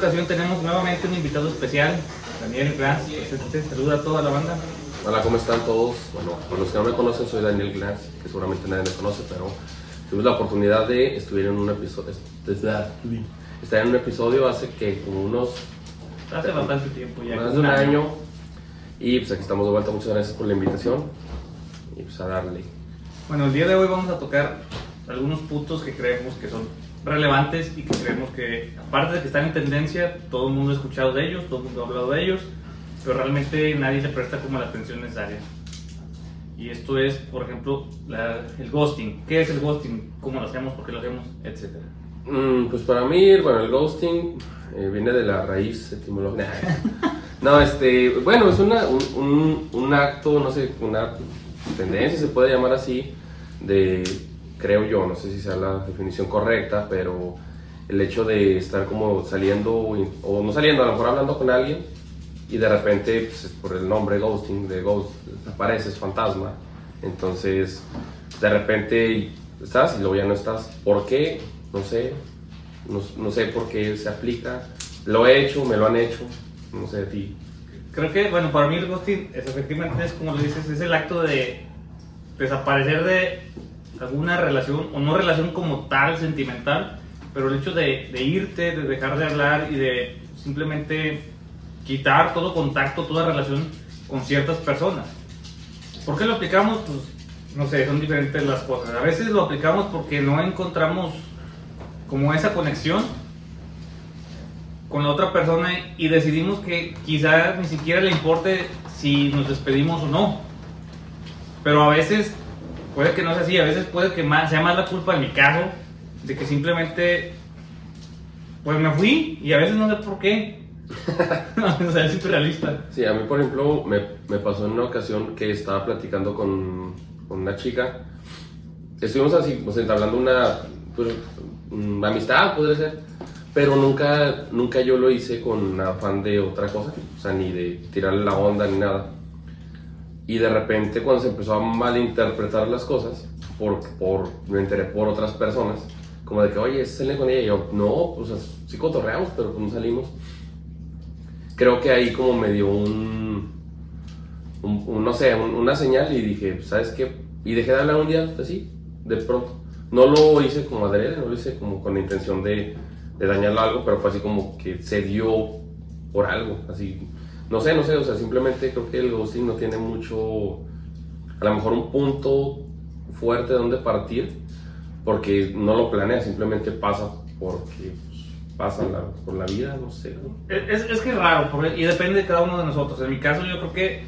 ocasión tenemos nuevamente un invitado especial, Daniel Glass. Saluda a toda la banda. Hola, ¿cómo están todos? Bueno, para los que no me conocen, soy Daniel Glass, que seguramente nadie me conoce, pero tuvimos la oportunidad de estar en un episodio, estar en un episodio hace que como unos... Hace bastante tiempo ya. Más de un año. Y pues aquí estamos de vuelta, muchas gracias por la invitación. Y pues a darle. Bueno, el día de hoy vamos a tocar algunos puntos que creemos que son relevantes y que creemos que, aparte de que están en tendencia, todo el mundo ha escuchado de ellos, todo el mundo ha hablado de ellos, pero realmente nadie le presta como la atención necesaria. Y esto es, por ejemplo, el ghosting. ¿Qué es el ghosting? ¿Cómo lo hacemos? ¿Por qué lo hacemos? Etcétera. Mm, pues para mí, bueno, el ghosting eh, viene de la raíz etimológica. no, este, bueno, es una, un, un, acto, no sé, una tendencia, se puede llamar así, de creo yo, no sé si sea la definición correcta, pero el hecho de estar como saliendo, o no saliendo, a lo mejor hablando con alguien, y de repente, pues, por el nombre ghosting, de ghost, apareces fantasma, entonces de repente estás y luego ya no estás. ¿Por qué? No sé, no, no sé por qué se aplica. Lo he hecho, me lo han hecho, no sé de ti. Creo que, bueno, para mí el ghosting es, efectivamente es como lo dices, es el acto de desaparecer de alguna relación, o no relación como tal sentimental, pero el hecho de, irte, de dejar de hablar y de simplemente quitar todo contacto, toda relación con ciertas personas. ¿Por qué lo aplicamos? Pues no sé, son diferentes las cosas. A veces lo aplicamos porque no encontramos como esa conexión con la otra persona y decidimos que quizá ni siquiera le importe si nos despedimos o no. Pero a veces puede que no sea así, a veces puede que más, sea más la culpa en mi caso, de que simplemente, pues me fui y a veces no sé por qué. o sea, es realista. Sí, a mí, por ejemplo, me, me, pasó en una ocasión que estaba platicando con, con una chica. Estuvimos así, pues entablando una, pues, una amistad, podría ser. Pero nunca, nunca yo lo hice con afán de otra cosa, o sea, ni de tirarle la onda ni nada. Y de repente cuando se empezó a malinterpretar las cosas, por, por, me enteré por otras personas, como de que, oye, sale con ella. Y yo, no, pues sí cotorreamos, pero pues no salimos. Creo que ahí como me dio un, un, no sé, una señal y dije, ¿sabes qué? Y dejé de hablar un día así, de pronto. No lo hice como adrede, no lo hice como con la intención de, de dañarlo algo, pero fue así como que se dio por algo, así no sé, no sé, o sea, simplemente creo que el ghosting no tiene mucho, a lo mejor un punto fuerte donde partir, porque no lo planea, simplemente pasa porque pues, pasa por la vida, no sé. Es, es, que es raro, y depende de cada uno de nosotros. En mi caso yo creo que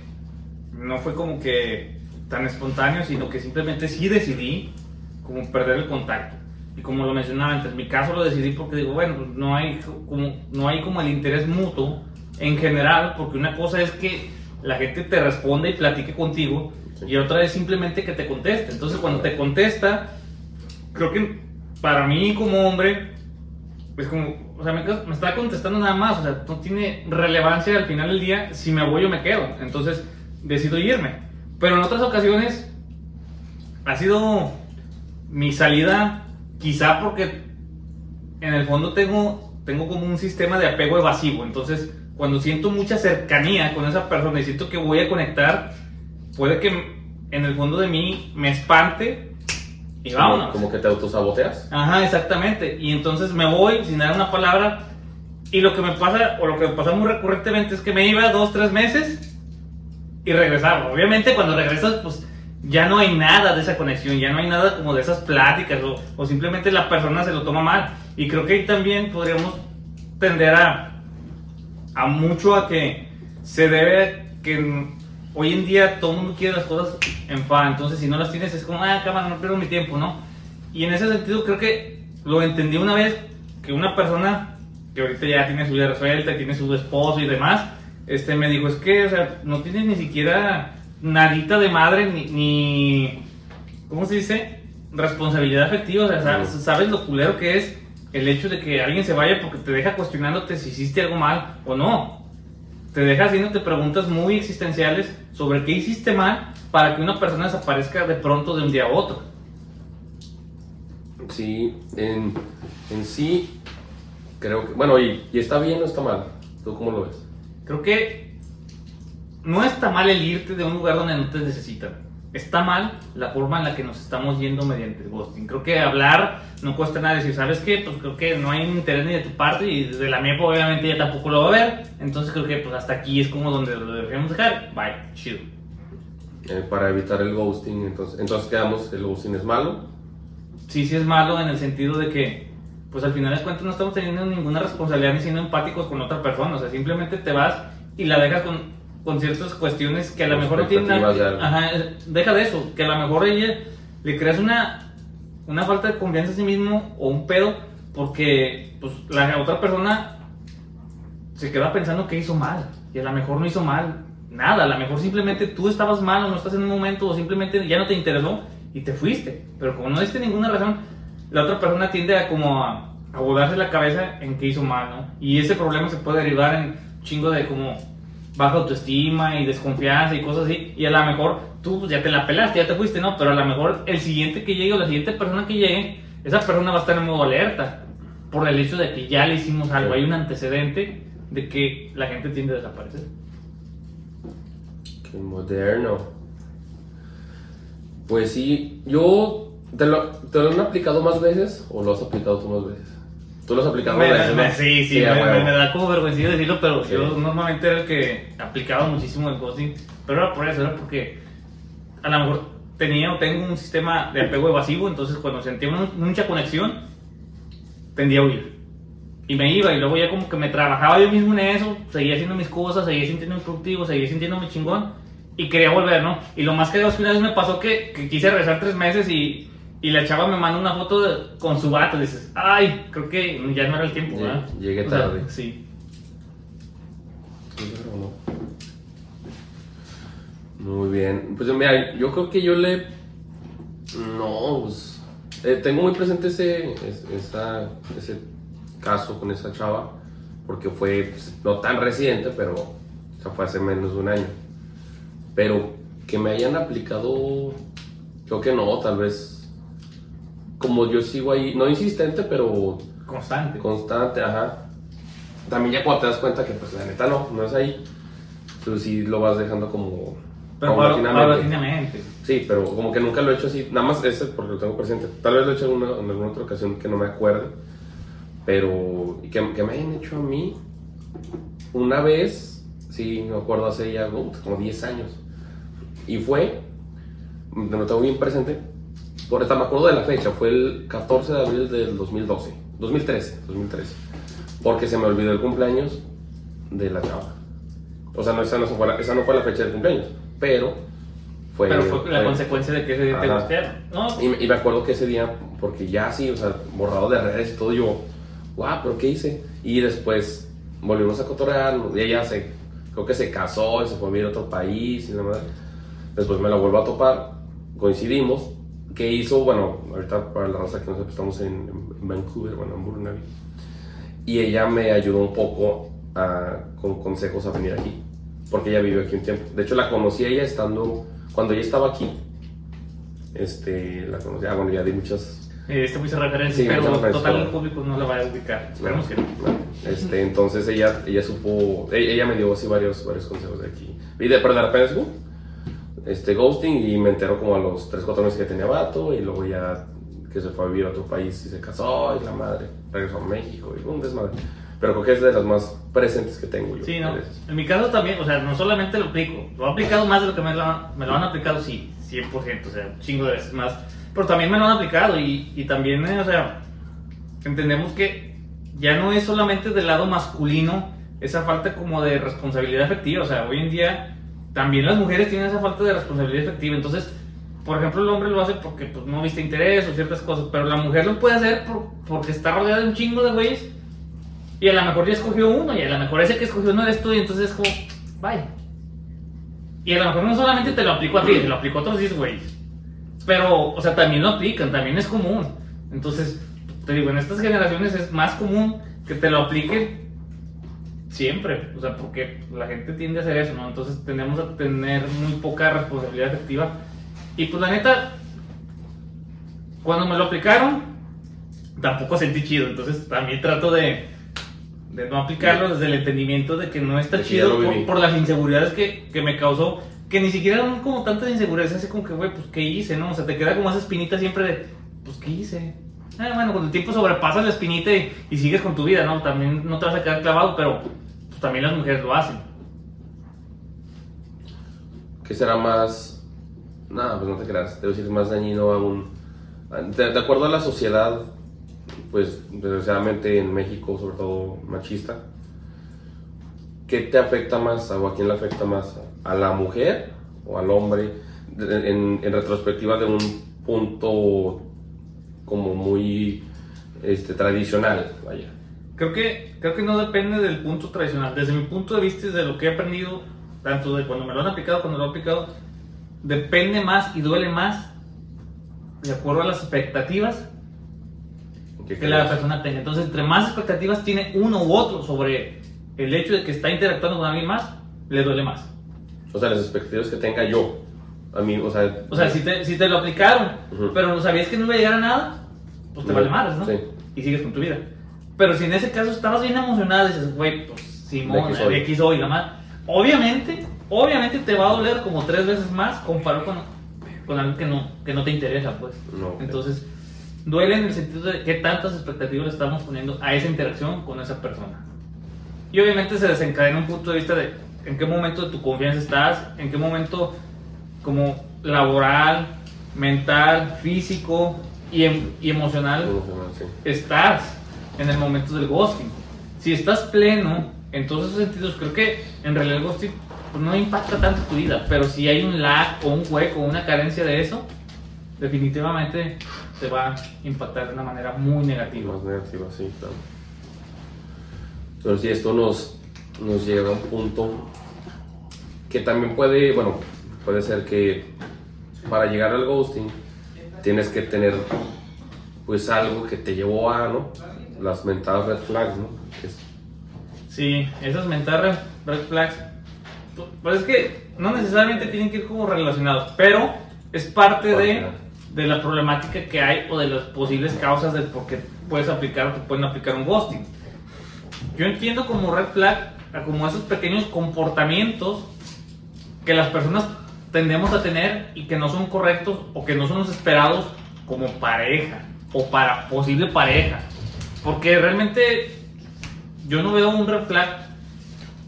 no fue como que tan espontáneo, sino que simplemente sí decidí como perder el contacto. Y como lo mencionaba antes, en mi caso lo decidí porque digo, bueno, pues no hay como, no hay como el interés mutuo en general, porque una cosa es que la gente te responde y platique contigo, y otra es simplemente que te conteste. Entonces, cuando te contesta, creo que para mí como hombre, es como, o sea, me, me, está contestando nada más, o sea, no tiene relevancia al final del día si me voy o me quedo. Entonces, decido irme. Pero en otras ocasiones, ha sido mi salida, quizá porque en el fondo tengo, tengo como un sistema de apego evasivo. Entonces, cuando siento mucha cercanía con esa persona y siento que voy a conectar, puede que en el fondo de mí me espante y vámonos. Como que te autosaboteas. Ajá, exactamente. Y entonces me voy sin dar una palabra. Y lo que me pasa, o lo que me pasa muy recurrentemente, es que me iba dos, tres meses y regresaba. Obviamente, cuando regresas, pues ya no hay nada de esa conexión, ya no hay nada como de esas pláticas, o, o simplemente la persona se lo toma mal. Y creo que ahí también podríamos tender a a mucho a que se debe que hoy en día todo el mundo quiere las cosas en fa, entonces si no las tienes es como, ah, cámara, no pierdo mi tiempo, ¿no? Y en ese sentido creo que lo entendí una vez que una persona que ahorita ya tiene su vida resuelta, tiene su esposo y demás, este me dijo, es que, o sea, no tienes ni siquiera nadita de madre, ni, ni ¿cómo se dice? Responsabilidad afectiva, o sea, sabes lo culero que es el hecho de que alguien se vaya porque te deja cuestionándote si hiciste algo mal o no. Te deja haciéndote preguntas muy existenciales sobre qué hiciste mal para que una persona desaparezca de pronto de un día a otro. Sí, en, en sí, creo que, bueno, y, y está bien o está mal. ¿Tú cómo lo ves? Creo que no está mal el irte de un lugar donde no te necesitan. Está mal la forma en la que nos estamos yendo mediante el ghosting. Creo que hablar no cuesta nada decir, ¿sabes qué? Pues creo que no hay interés ni de tu parte y de la mía pues, obviamente ya tampoco lo va a ver. Entonces creo que pues hasta aquí es como donde lo debemos dejar. Bye, chido. Eh, para evitar el ghosting, entonces, entonces quedamos, el ghosting es malo. Sí, sí es malo en el sentido de que pues al final de cuentas no estamos teniendo ninguna responsabilidad ni siendo empáticos con otra persona. O sea, simplemente te vas y la dejas con con ciertas cuestiones que a lo mejor no tienen. Ajá, deja de eso, que a lo mejor ella le creas una, una falta de confianza en sí mismo o un pedo porque pues, la otra persona se queda pensando que hizo mal y a lo mejor no hizo mal nada, a lo mejor simplemente tú estabas mal o no estás en un momento o simplemente ya no te interesó y te fuiste, pero como no diste ninguna razón, la otra persona tiende a como a, a la cabeza en que hizo mal, ¿no? Y ese problema se puede derivar en chingo de como baja autoestima y desconfianza y cosas así. Y a lo mejor tú pues, ya te la pelaste, ya te fuiste, ¿no? Pero a lo mejor el siguiente que llegue o la siguiente persona que llegue, esa persona va a estar en modo alerta. Por el hecho de que ya le hicimos algo. Hay un antecedente de que la gente tiende a desaparecer. Qué moderno. Pues sí, yo. ¿Te lo, ¿Te lo han aplicado más veces o lo has aplicado tú más veces? ¿Tú lo has aplicado? sí, sí, me, da como vergüenza decirlo, pero yo normalmente era el que aplicaba muchísimo el ghosting. Pero era por eso, era porque a lo mejor tenía o tengo un sistema de apego evasivo, entonces cuando sentía mucha conexión, tendía a huir. Y me iba, y luego ya como que me trabajaba yo mismo en eso, seguía haciendo mis cosas, seguía sintiéndome productivo, seguía sintiéndome chingón, y quería volver, ¿no? Y lo más que es que una vez me pasó que, que quise regresar tres meses y y la chava me manda una foto con su vato. Y dices, ay, creo que ya no era el tiempo, ¿verdad? Llegué tarde. sí. Muy bien. Pues mira, yo creo que yo le. No, pues. Eh, tengo muy presente ese, esa, ese caso con esa chava. Porque fue pues, no tan reciente, pero. O sea, fue hace menos de un año. Pero que me hayan aplicado. Creo que no, tal vez como yo sigo ahí, no insistente, pero... Constante. Constante, ajá. También ya cuando te das cuenta que pues la neta no, no es ahí, pues sí lo vas dejando como... Pero paulatinamente. Sí, pero como que nunca lo he hecho así, nada más ese porque lo tengo presente. Tal vez lo he hecho en, en alguna otra ocasión que no me acuerde, pero que, que me hayan hecho a mí una vez, sí, me acuerdo hace ya como 10 años. Y fue, lo tengo bien presente, por esta me acuerdo de la fecha, fue el 14 de abril del 2012, 2013, 2013, porque se me olvidó el cumpleaños de la chava. O sea, no, esa, no fue la, esa no fue la fecha del cumpleaños, pero fue... Pero fue la consecuencia de que ese día te gustaron, ¿no? Y, me acuerdo que ese día, porque ya sí, o sea, borrado de redes y todo, yo, guau, pero ¿qué hice? Y después volvimos a cotorrear, y ella se, creo que se casó y se fue a vivir a otro país y la madre. Después me la vuelvo a topar, coincidimos que hizo, bueno, ahorita para la raza que no sé, estamos en, Vancouver, bueno, en Burnaby, y ella me ayudó un poco a, con consejos a venir aquí, porque ella vive aquí un tiempo. De hecho, la conocí a ella estando, cuando ella estaba aquí, este, la conocí, ah, bueno, ya di muchas... Eh, este mucha referencia, pero total el público no la va a ubicar, esperemos que no. Este, entonces ella, ella supo, e, ella me dio así varios, varios consejos de aquí. Y de, pero de repente, este, ghosting y me enteró como a los 3, 4 meses que tenía vato y luego ya que se fue a vivir a otro país y se casó y la madre regresó a México y un desmadre. Pero creo que es de las más presentes que tengo yo. Sí, ¿no? En mi caso también, o sea, no solamente lo aplico, lo he aplicado más de lo que me lo, me lo han aplicado, sí, 100%, o sea, un chingo de veces más. Pero también me lo han aplicado y, y también, eh, o sea, entendemos que ya no es solamente del lado masculino esa falta como de responsabilidad efectiva, o sea, hoy en día también las mujeres tienen esa falta de responsabilidad efectiva. Entonces, por ejemplo, el hombre lo hace porque pues, no viste interés o ciertas cosas, pero la mujer lo puede hacer porque está rodeada de un chingo de güeyes y a lo mejor ya escogió uno y a lo mejor ese que escogió no eres tú y entonces es como, vaya. Y a lo mejor no solamente te lo aplico a ti, te lo aplico a otros 10 güeyes. Pero, o sea, también lo aplican, también es común. Entonces, te digo, en estas generaciones es más común que te lo apliquen Siempre, o sea, porque la gente tiende a hacer eso, ¿no? Entonces tenemos a tener muy poca responsabilidad efectiva. Y pues la neta, cuando me lo aplicaron, tampoco sentí chido. Entonces también trato de, de no aplicarlo desde el entendimiento de que no está De chido por, por las inseguridades que, que me causó, que ni siquiera eran como tantas inseguridades, así como que, güey, pues, ¿qué hice, no? O sea, te queda como esa espinita siempre de, pues, ¿qué hice? Ah, bueno, con el tiempo sobrepasas la espinita y, y sigues con tu vida, ¿no? También no te vas a quedar clavado, pero también las mujeres lo hacen. ¿Qué será más? Nada, pues no te creas. Debe ser más dañino aún. De, de acuerdo a la sociedad, pues desgraciadamente en México, sobre todo machista, ¿qué te afecta más o a quién le afecta más? ¿A la mujer o al hombre? En retrospectiva de un punto como muy este, tradicional, vaya. Creo que, creo que no depende del punto tradicional. Desde mi punto de vista y de lo que he aprendido, tanto de cuando me lo han aplicado, cuando lo he aplicado, depende más y duele más de acuerdo a las expectativas ¿Qué que la crees? persona tenga. Entonces, entre más expectativas tiene uno u otro sobre el hecho de que está interactuando con alguien más, le duele más. O sea, las expectativas que tenga yo. A mí, o sea, O sea, si te, si te lo aplicaron, Ujú. pero sabías que no iba a llegar a nada, pues te vale madres, ¿no? sí. Y sigues con tu vida. Pero si en ese caso estabas bien emocionado y dices, güey, pues Simón, De hoy, la más. Obviamente, obviamente te va a doler como tres veces más comparado con, con algo que no, que no te interesa, pues. No. Entonces, duele en el sentido de qué tantas expectativas le estamos poniendo a esa interacción con esa persona. Y obviamente se desencadena un punto de vista de en qué momento de tu confianza estás, en qué momento como laboral, mental, físico y, em- y emocional emocional, sí. estás en el momento del ghosting. Si estás pleno en todos esos sentidos, creo que en realidad el ghosting pues, no impacta tanto tu vida, pero si hay un lag o un hueco o una carencia de eso, definitivamente te va a impactar de una manera muy negativa. Más negativa, sí, claro. Pero sí, esto nos, nos llega a un punto que también puede, bueno, puede ser que para llegar al ghosting tienes que tener pues algo que te llevó a, ¿no? Las mentadas red flags, ¿no? Es- Sí, esas mentadas red flags, pu- pues es que no necesariamente tienen que ir como relacionados, pero es parte de, de la problemática que hay o de las posibles causas del por qué puedes aplicar o te pueden aplicar un ghosting. Yo entiendo como red flag a como esos pequeños comportamientos que las personas tendemos a tener y que no son correctos o que no son los esperados como pareja o para posible pareja. Porque realmente yo no veo un red flag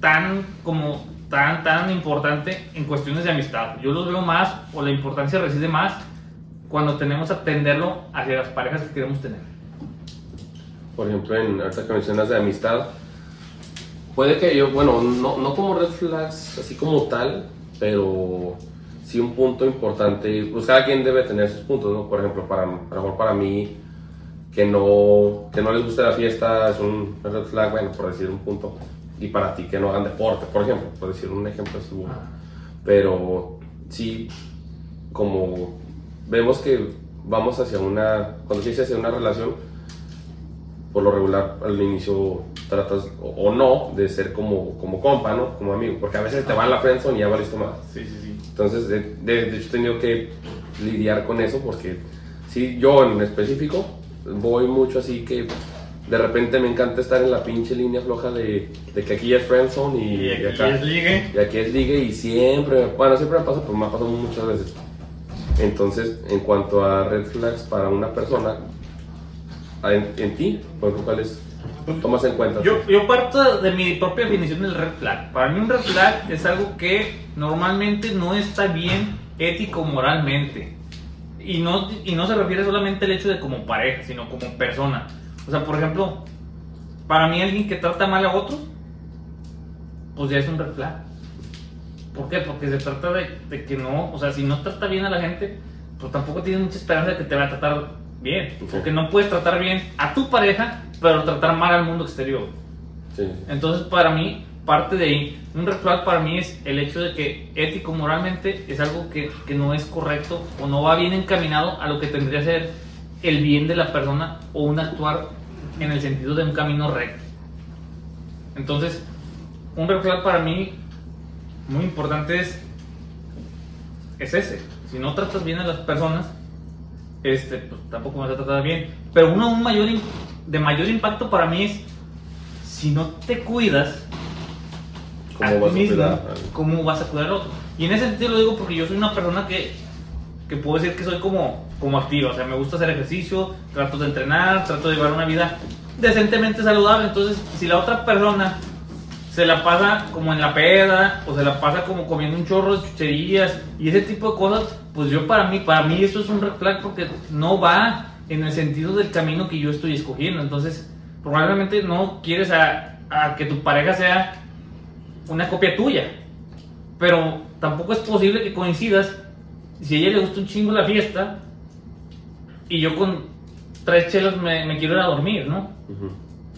tan como tan tan importante en cuestiones de amistad. Yo los veo más o la importancia reside más cuando tenemos a atenderlo hacia las parejas que queremos tener. por ejemplo, en que mencionas de amistad, puede que yo, bueno, no, no como red flags así como tal, pero sí un punto importante, pues cada quien debe tener sus puntos, ¿no? Por ejemplo, para, a lo mejor para mí, que no, que no les guste la fiesta es un red flag, bueno, por decir un punto, y para ti que no hagan deporte, por ejemplo, por decir un ejemplo así, bueno. pero sí, como vemos que vamos hacia una, cuando se dice hacia una relación, por lo regular al inicio tratas o, o no de ser como, como compa, ¿no? Como amigo, porque a veces te va a la friendzone y ya valiste más. Sí, sí, sí. Entonces, de, de- de hecho, he tenido que lidiar con eso porque, sí, yo en específico voy mucho así que de repente me encanta estar en la pinche línea floja de, de que aquí es friendzone y, Y aquí acá es ligue. y aquí es ligue y siempre, bueno, siempre me pasa, pero me ha pasado muchas veces. Entonces, en cuanto a red flags para una persona, en, en ti, por ejemplo, ¿cuáles tomas en cuenta? Yo, yo parto de mi propia definición del red flag. Para mí un red flag es algo que normalmente no está bien ético moralmente. Y no, y no se refiere solamente al hecho de como pareja, sino como persona. O sea, por ejemplo, para mí alguien que trata mal a otro, pues ya es un red flag. ¿Por qué? Porque se trata de, de que no, o sea, si no trata bien a la gente, pues tampoco tienes mucha esperanza de que te va a tratar bien. Ok. Porque no puedes tratar bien a tu pareja, pero tratar mal al mundo exterior. Sí. Entonces, para mí, parte de ahí, un red flag para mí es el hecho de que ético, moralmente, es algo que, que no es correcto o no va bien encaminado a lo que tendría que ser el bien de la persona o un actuar en el sentido de un camino recto. Entonces, un red flag para mí muy importante es, es ese. Si no tratas bien a las personas, este, pues tampoco vas a tratar bien. Pero uno aún mayor, de mayor impacto para mí es si no te cuidas, a ¿Cómo ti vas a mismo, cuidar al- ¿cómo vas a cuidar al otro? Y en ese sentido lo digo porque yo soy una persona que, que puedo decir que soy como, como activa, o sea, me gusta hacer ejercicio, trato de entrenar, trato de llevar una vida decentemente saludable, entonces si la otra persona se la pasa como en la peda o se la pasa como comiendo un chorro de chucherías y ese tipo de cosas, pues yo para mí, para mí eso es un red flag porque no va en el sentido del camino que yo estoy escogiendo. Entonces, probablemente no quieres a, a que tu pareja sea una copia tuya, pero tampoco es posible que coincidas. Si a ella le gusta un chingo la fiesta y yo con tres chelas me, me quiero ir a dormir, ¿no?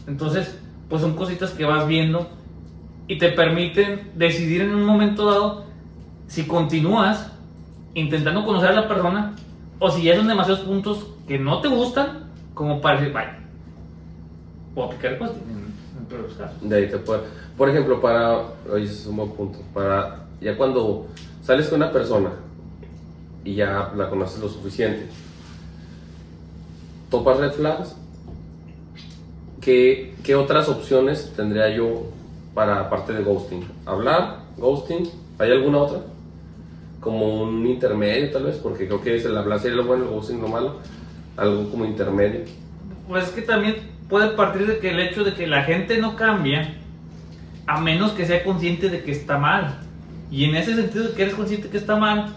Entonces, pues son cositas que vas viendo y te permiten decidir en un momento dado si continúas intentando conocer a la persona o si ya son demasiados puntos que no te gustan como para decir, vaya, o aplicar cosas en, en todos los casos. De ahí te puede. Por ejemplo, para. Oye, ese es un buen punto. Para. Ya cuando sales con una persona y ya la conoces lo suficiente, topas red flags. ¿Qué, qué otras opciones tendría yo para aparte de ghosting? ¿Hablar? ¿Ghosting? ¿Hay alguna otra? Como un intermedio, tal vez, porque creo que es el hablar sería lo bueno, el ghosting lo malo. Algo como intermedio. Pues es que también puede partir de que el hecho de que la gente no cambia a menos que sea consciente de que está mal. Y en ese sentido que eres consciente que está mal,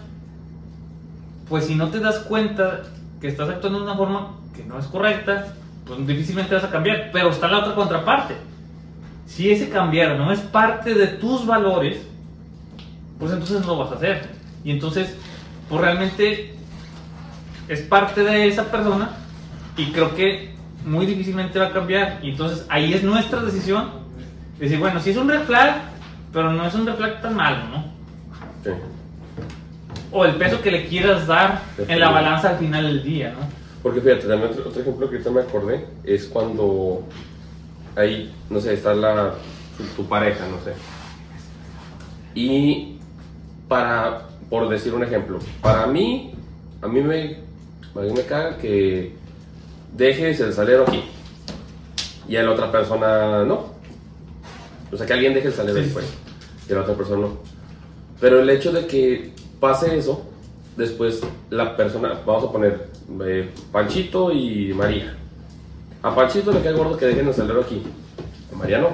pues si no te das cuenta que estás actuando de una forma que no es correcta, pues difícilmente vas a cambiar. Pero está la otra contraparte. Si ese cambiar no es parte de tus valores, pues entonces no lo vas a hacer. Y entonces, pues realmente es parte de esa persona y creo que muy difícilmente va a cambiar. Y entonces ahí es nuestra decisión decir, bueno, si es un red flag, pero no es un red flag tan malo, ¿no? Sí. O el peso que le quieras dar en la balanza al final del día, ¿no? Porque fíjate, también otro, otro ejemplo que ahorita me acordé es cuando ahí, no sé, está la, tu, tu pareja, no sé. Y para, por decir un ejemplo, para mí, a mí me, a mí me caga que dejes el salero aquí y a la otra persona no. O sea, que alguien deje el salero Sí, pues, y a la otra persona no. Pero el hecho de que pase eso, después la persona, vamos a poner eh, Panchito y María. A Panchito le cae gordo que dejen el salero aquí. A María no.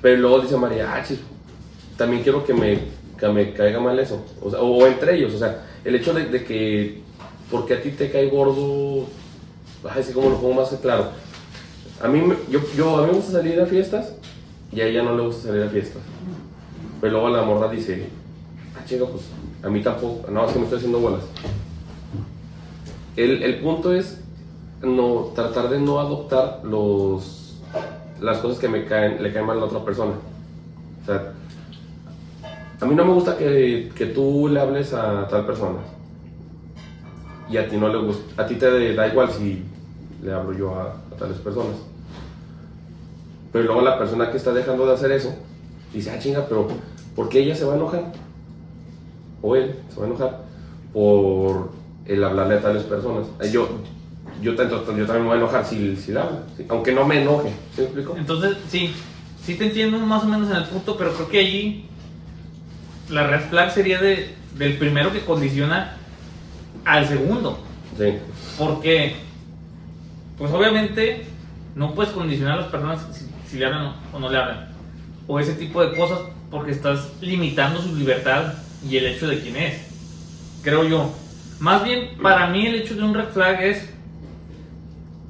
Pero luego dice María, ah, chis, también quiero que me, que me caiga mal eso. O, sea, o entre ellos, o sea, el hecho de, de que, porque a ti te cae gordo, ay, sí, como lo pongo más claro. A mí, yo, yo, a mí me gusta salir a fiestas y a ella no le gusta salir a fiestas. Pero luego la morra dice, ah, chica, pues a mí tampoco, no, es que me estoy haciendo bolas. El, el punto es no, tratar de no adoptar los, las cosas que me caen, le caen mal a la otra persona. O sea, a mí no me gusta que, que tú le hables a tal persona y a ti no le gusta, a ti te da igual si le hablo yo a, a tales personas. Pero luego la persona que está dejando de hacer eso dice, ah, chinga, pero ¿por qué ella se va a enojar? O él se va a enojar por el hablarle a tales personas. Eh, Yo, yo, yo también me voy a enojar si, si le hablo, ¿sí? aunque no me enoje. ¿Sí me explico? Entonces, sí, sí te entiendo más o menos en el punto, pero creo que allí la red flag sería de, del primero que condiciona al segundo. Sí. Porque, pues obviamente, no puedes condicionar a las personas si, le hablan o no le hablan. O ese tipo de cosas porque estás limitando su libertad y el hecho de quién es. Creo yo. Más bien, para mí el hecho de un red flag es,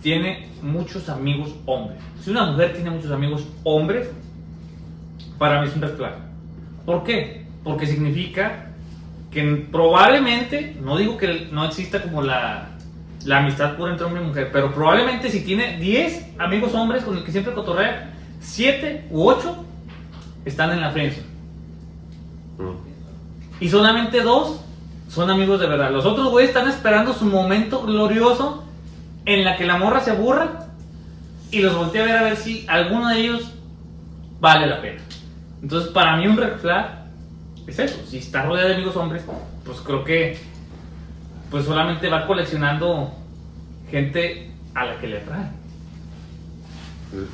tiene muchos amigos hombres. Si una mujer tiene muchos amigos hombres, para mí es un red flag. ¿Por qué? Porque significa que probablemente, no digo que no exista como la, la amistad pura entre hombre y mujer, pero probablemente si tiene 10 amigos hombres con el que siempre cotorrea, 7 u 8 están en la friendzone. Mm. Y solamente dos son amigos de verdad. Los otros güeyes están esperando su momento glorioso en la que la morra se aburra y los voltea a ver a ver si alguno de ellos vale la pena. Entonces, para mí un red flag es eso. Si está rodeado de amigos hombres, pues creo que pues solamente va coleccionando gente a la que le atrae.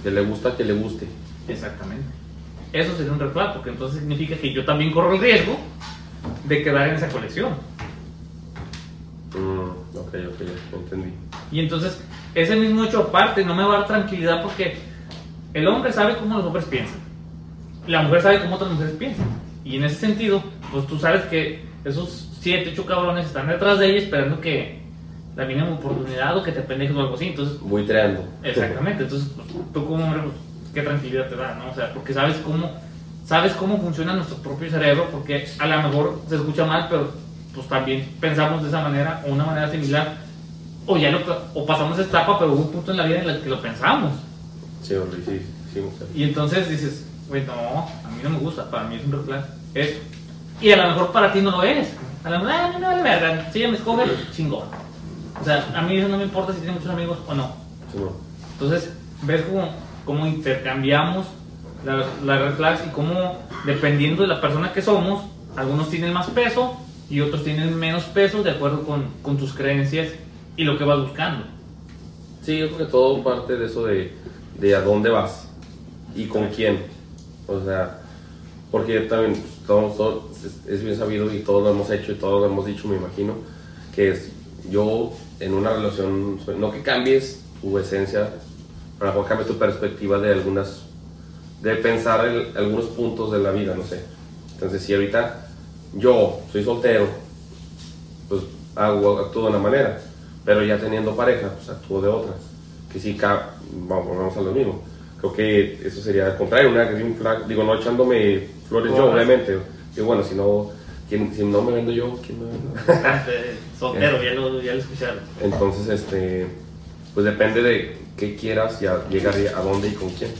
Que le gusta que le guste. Exactamente. Eso sería un red flag, porque entonces significa que yo también corro el riesgo de quedar en esa colección. Mm, ok, ok, entendí. Y entonces, ese mismo hecho aparte no me va a dar tranquilidad porque el hombre sabe cómo los hombres piensan. La mujer sabe cómo otras mujeres piensan. Y en ese sentido, pues tú sabes que esos siete, ocho cabrones están detrás de ella esperando que la mínima oportunidad o que te pendejes o algo así. Entonces, Buitreando. Exactamente, entonces pues, tú como hombre, pues, qué tranquilidad te da, ¿no? O sea, porque sabes cómo, sabes cómo funciona nuestro propio cerebro, porque a lo mejor se escucha mal, pero pues también pensamos de esa manera o una manera similar, o ya lo, o pasamos esa etapa, pero hubo un punto en la vida en el que lo pensamos. Sí, hombre, sí, sí, sí. Y entonces dices, güey, no, a mí no me gusta, para mí es un red flag. Eso. Y a lo mejor para ti no lo es. A mejor, ah, no, no vale verga, si ella me escoge, chingón. O sea, a mí eso no me importa si tiene muchos amigos o no. Entonces, ves cómo, cómo intercambiamos las, las red flags y cómo, dependiendo de la persona que somos, algunos tienen más peso y otros tienen menos peso de acuerdo con, con tus creencias y lo que vas buscando. Sí, yo creo que todo parte de eso de, de a dónde vas y con quién. O sea, porque también pues, todos, todos- es, bien sabido y todos lo hemos hecho y todos lo hemos dicho, me imagino, que es yo en una relación, no que cambies tu esencia, pero a lo mejor cambie tu perspectiva de algunas, de pensar en algunos puntos de la vida, no sé. Entonces, si ahorita yo soy soltero, pues hago, actúo de una manera, pero ya teniendo pareja, pues actúo de otra. Que ca- vamos, volvemos a lo mismo. Creo que eso sería al contrario, una digo, no echándome flores yo, obviamente. Y bueno, si no, ¿quién- si no me vendo yo, ¿quién me vende? Soltero, ya lo, ya lo escucharon. Entonces, este, pues depende de qué quieras y a llegar a dónde y con quién.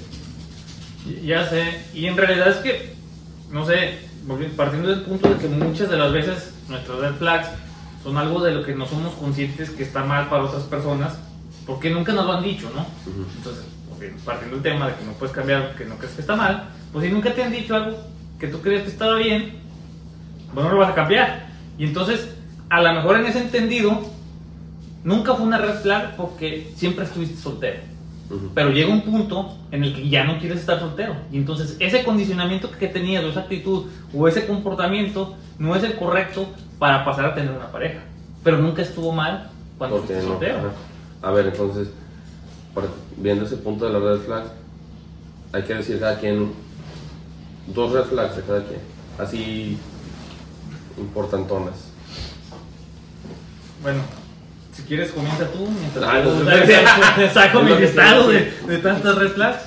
Ya sé, y en realidad es que, no sé, partiendo del punto de que muchas de las veces nuestros red flags son algo de lo que no somos conscientes que está mal para otras personas, porque nunca nos lo han dicho, ¿no? Ujú. Entonces, ok, partiendo del tema de que no puedes cambiar, que no crees que está mal, pues si nunca te han dicho algo que tú crees que estaba bien, bueno, lo vas a cambiar. Y entonces, a lo mejor en ese entendido, nunca fue una red flag porque siempre estuviste soltero. Ujú. Pero llega un punto en el que ya no quieres estar soltero. Y entonces ese condicionamiento que tenías, o esa actitud, o ese comportamiento, no es el correcto para pasar a tener una pareja. Pero nunca estuvo mal cuando fuiste no, soltero. ajá. A ver, entonces, viendo ese punto de la red flag, hay que decir cada quien dos red flags de cada quien, así importantonas. Bueno, si quieres comienza tú mientras Ah, no. saco mi listado de, de tantas red flags.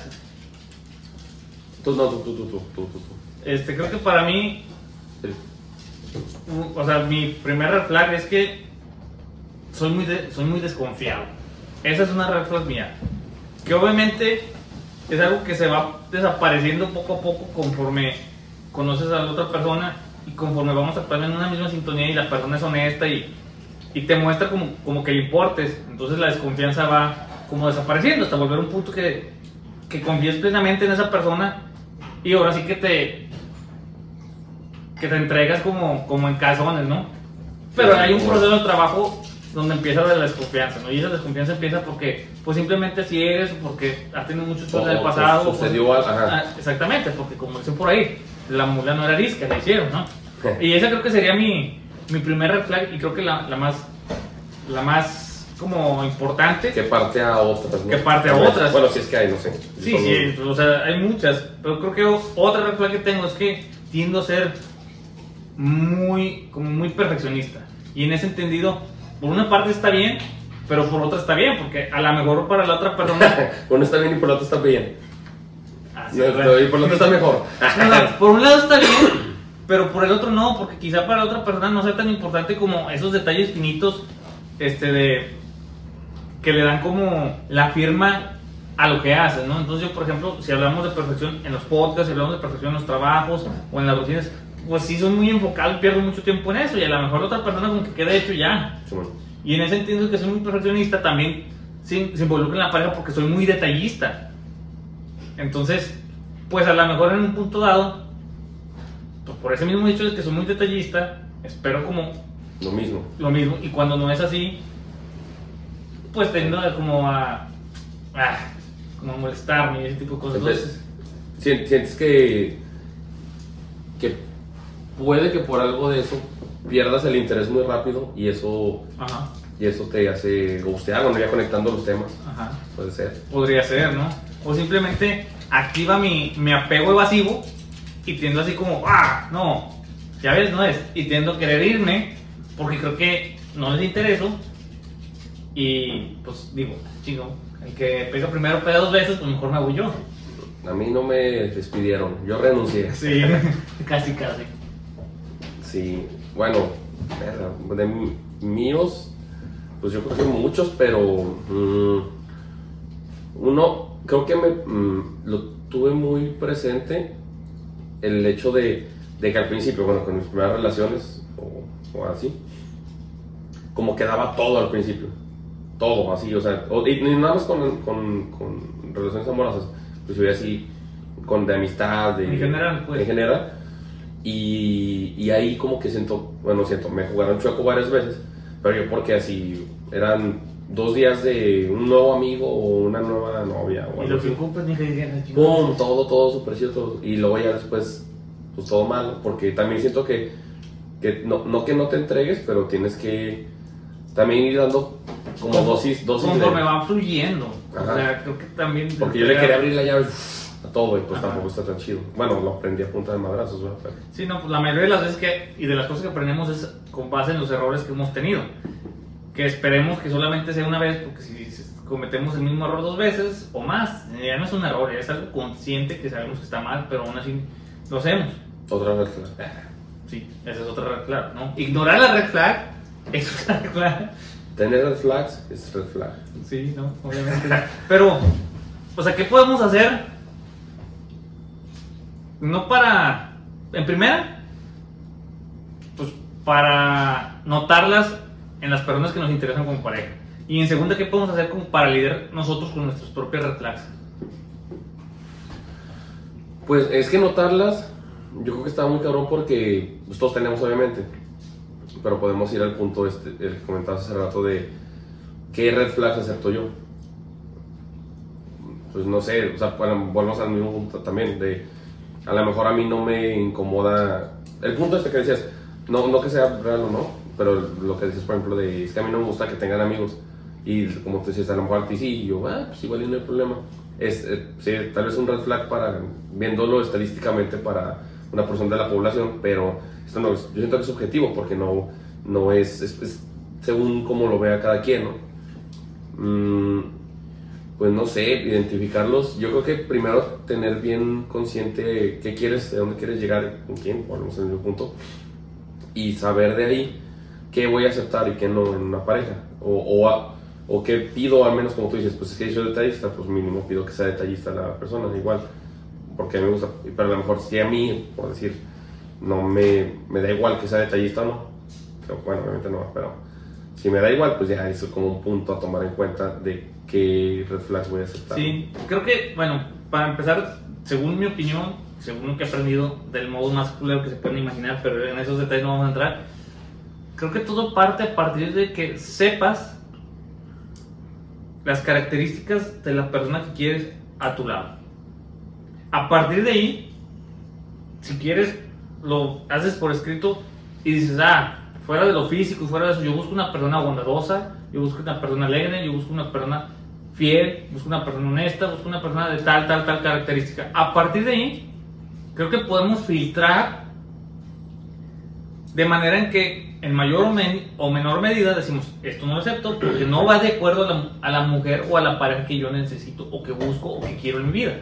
Tú, no, tú, tú, tú, tú, tú, tú. Este, creo que para mí, o sea, mi primer red flag es que soy muy, de- soy muy desconfiado. Esa es una red flag mía. Que obviamente es algo que se va desapareciendo poco a poco conforme conoces a la otra persona y conforme vamos actuando en una misma sintonía y la persona es honesta y, y te muestra como, como que le importes. Entonces la desconfianza va como desapareciendo hasta volver a un punto que, que confíes plenamente en esa persona y ahora sí que te, que te entregas como, como en calzones, ¿no? Pero hay un proceso de trabajo donde empieza la desconfianza, ¿no? Y esa desconfianza empieza porque, pues simplemente así eres, porque has tenido muchos cosas del pasado. sucedió algo, ajá. Ah, exactamente, porque como dicen por ahí, la mula no era arisca, la hicieron, ¿no? y esa creo que sería mi, mi primer red flag y creo que la, la más, la más como importante. Que parte a otras, ¿no? Que parte a otras. Bueno, si es que hay, no sé. Sí, Son- sí, o sea, hay muchas, pero creo que otra red flag que tengo es que tiendo a ser muy, como muy perfeccionista. Y en ese entendido, por una parte está bien, pero por otra está bien, porque a lo mejor para la otra persona... Uno está bien y por el otro está bien. Así, No, bueno. y por el otro está mejor. No, no, por un lado está bien, pero por el otro no, porque quizá para la otra persona no sea tan importante como esos detalles finitos este de que le dan como la firma a lo que haces, ¿no? Entonces yo, por ejemplo, si hablamos de perfección en los podcasts, si hablamos de perfección en los trabajos o en las rutinas, pues sí soy muy enfocado y pierdo mucho tiempo en eso y a lo mejor la otra persona como que queda hecho ya. Sí, bueno. Y en ese sentido que soy muy perfeccionista, también se, se involucra en la pareja porque soy muy detallista. Entonces, pues a lo mejor en un punto dado, pues por ese mismo hecho de que soy muy detallista, espero como Lo mismo. lo mismo. Y cuando no es así, pues tendo a como a, a como molestarme y ese tipo de cosas. Entonces, Entonces, Sien- ¿Sientes que, que puede que por algo de eso pierdas el interés muy rápido y eso, ajá, y eso te hace gustear, bueno, ya conectando los temas? ajá. Puede ser. Podría ser, ¿no? O simplemente activa mi, mi apego evasivo y tiendo así como, ah, no, ya ves, no es. Y tiendo a querer irme porque creo que no les intereso y pues digo, chico, el que pega primero pega dos veces, pues mejor me voy yo. A mí no me despidieron, yo renuncié. Sí, casi, casi. Sí, bueno, de míos, pues yo creo que muchos, pero mm, uno, creo que me mm, lo tuve muy presente el hecho de, de que al principio, bueno, con mis primeras relaciones o, o así, como que daba todo al principio, todo así, o sea, o- y, y nada más con, con, con relaciones amorosas, pues yo así, con de amistad, de, En general, pues. en general, y, y ahí como que siento, bueno, siento, me jugaron chueco varias veces, pero yo porque así eran dos días de un nuevo amigo o una nueva novia o Y lo que ocupas, ni que Pum, todo, todo súper todo. Y luego ya después, pues todo mal, porque también siento que, que no, no que no te entregues, pero tienes que también ir dando como dosis, dosis Conforme de... va fluyendo. Ajá. O sea, creo que también. Porque yo le quería abrir la llave todo y pues Ajá. tampoco está tan chido. Bueno, lo aprendí a punta de madrazos, ¿verdad? Pero- Sí, no, pues la mayoría de las veces que, y de las cosas que aprendemos es con base en los errores que hemos tenido. Que esperemos que solamente sea una vez, porque si cometemos el mismo error dos veces o más, ya no es un error, ya es algo consciente que sabemos que está mal, pero aún así lo hacemos. Otra red flag. Ah, Sí, esa es otra red flag, ¿no? Ignorar la red flag es una red flag. Tener red flags es red flag. Sí, no, obviamente. Pero, o sea, ¿qué podemos hacer? No para, en primera, pues para notarlas en las personas que nos interesan como pareja. Y en segunda, ¿qué podemos hacer como para lidiar nosotros con nuestras propias flags? Pues es que notarlas, yo creo que está muy cabrón porque pues, todos tenemos obviamente, pero podemos ir al punto este, el que comentabas hace rato de qué red flags acepto yo. Pues no sé, o sea, volvemos al mismo punto también, de a lo mejor a mí no me incomoda, el punto este que decías, no, no que sea real o no, pero lo que dices por ejemplo de, es que a mí no me gusta que tengan amigos, y como tú decías, a lo mejor a ti sí, yo, ah, pues igual no hay problema. Es, eh, sí, tal vez un red flag para, viéndolo estadísticamente para una porción de la población, pero esto no es, yo siento que es objetivo porque no, no es, es, es según cómo lo vea cada quien, ¿no? Mm, pues no sé, identificarlos. Yo creo que primero tener bien consciente qué quieres, de dónde quieres llegar, con quién, volvemos al mismo punto, y saber de ahí qué voy a aceptar y qué no en una pareja, o, o, a- o qué pido, al menos como tú dices, pues es que yo soy detallista, pues mínimo pido que sea detallista la persona, igual, porque a mí me gusta, pero a lo mejor si a mí, por decir, no me, me da igual que sea detallista o no, pero bueno, obviamente no, pero si me da igual, pues ya eso es como un punto a tomar en cuenta de qué red flags voy a aceptar. Sí, creo que, bueno, para empezar, según mi opinión, según lo que he aprendido del modo más culero que se pueden imaginar, pero en esos detalles no vamos a entrar, creo que todo parte a partir de que sepas las características de la persona que quieres a tu lado. A partir de ahí, si quieres, lo haces por escrito y dices, ah, fuera de lo físico, fuera de eso, yo busco una persona bondadosa, yo busco una persona alegre, yo busco una persona fiel, busco una persona honesta, busco una persona de tal, tal, tal característica. A partir de ahí, creo que podemos filtrar de manera en que en mayor o, men- o menor medida decimos, esto no lo acepto porque no va de acuerdo a la, a la mujer o a la pareja que yo necesito o que busco o que quiero en mi vida.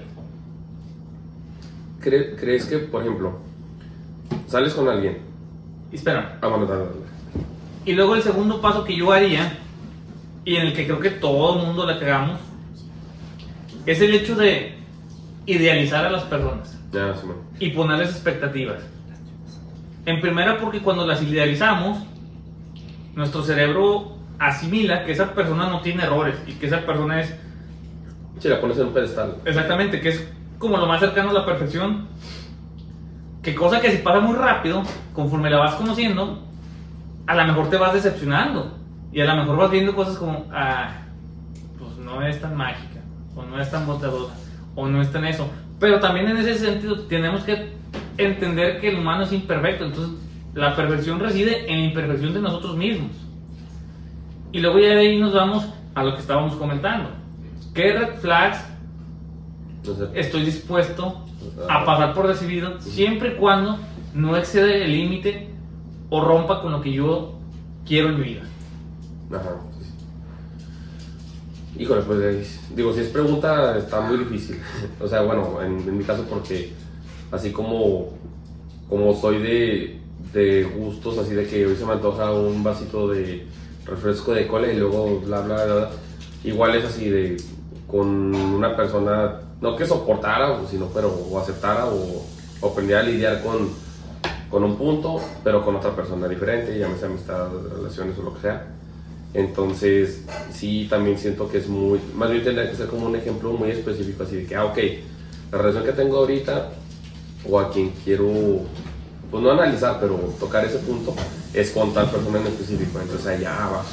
¿Cre- ¿Crees que, por ejemplo, sales con alguien? Espera, Ah, bueno, dale, dale. Y luego el segundo paso que yo haría, y en el que creo que todo el mundo la cagamos, es el hecho de idealizar a las personas Ya, sí, man. y ponerles expectativas. En primera porque cuando las idealizamos, nuestro cerebro asimila que esa persona no tiene errores y que esa persona es Sí, la pones en un pedestal. exactamente, que es como lo más cercano a la perfección. Que cosa que si pasa muy rápido, conforme la vas conociendo, a lo mejor te vas decepcionando. Y a lo mejor vas viendo cosas como, ah, pues no es tan mágica. o no es tan bondadosa, o no está en eso. Pero también en ese sentido tenemos que entender que el humano es imperfecto, entonces la perversión reside en la imperfección de nosotros mismos. Y luego ya de ahí nos vamos a lo que estábamos comentando. ¿Qué red flags Entonces, estoy dispuesto a pasar por recibido siempre y cuando no excede el límite o rompa con lo que yo quiero en mi vida? Ajá. Híjole, pues es- digo, si es pregunta está muy difícil. O sea, bueno, en, en mi caso porque así como, como soy de, de gustos, así de que hoy se me antoja un vasito de refresco de cola y luego bla, bla, bla, bla, igual es así de con una persona, no que soportara, sino pero o aceptara o, o aprendiera a lidiar con, con un punto, pero con otra persona diferente, llámese amistad, relaciones o lo que sea. Entonces, sí, también siento que es muy, más bien tendría que ser como un ejemplo muy específico, así de que, ah, ok, la relación que tengo ahorita, o a quien quiero, pues no analizar, pero tocar ese punto, es con tal persona en específico. Entonces, allá va.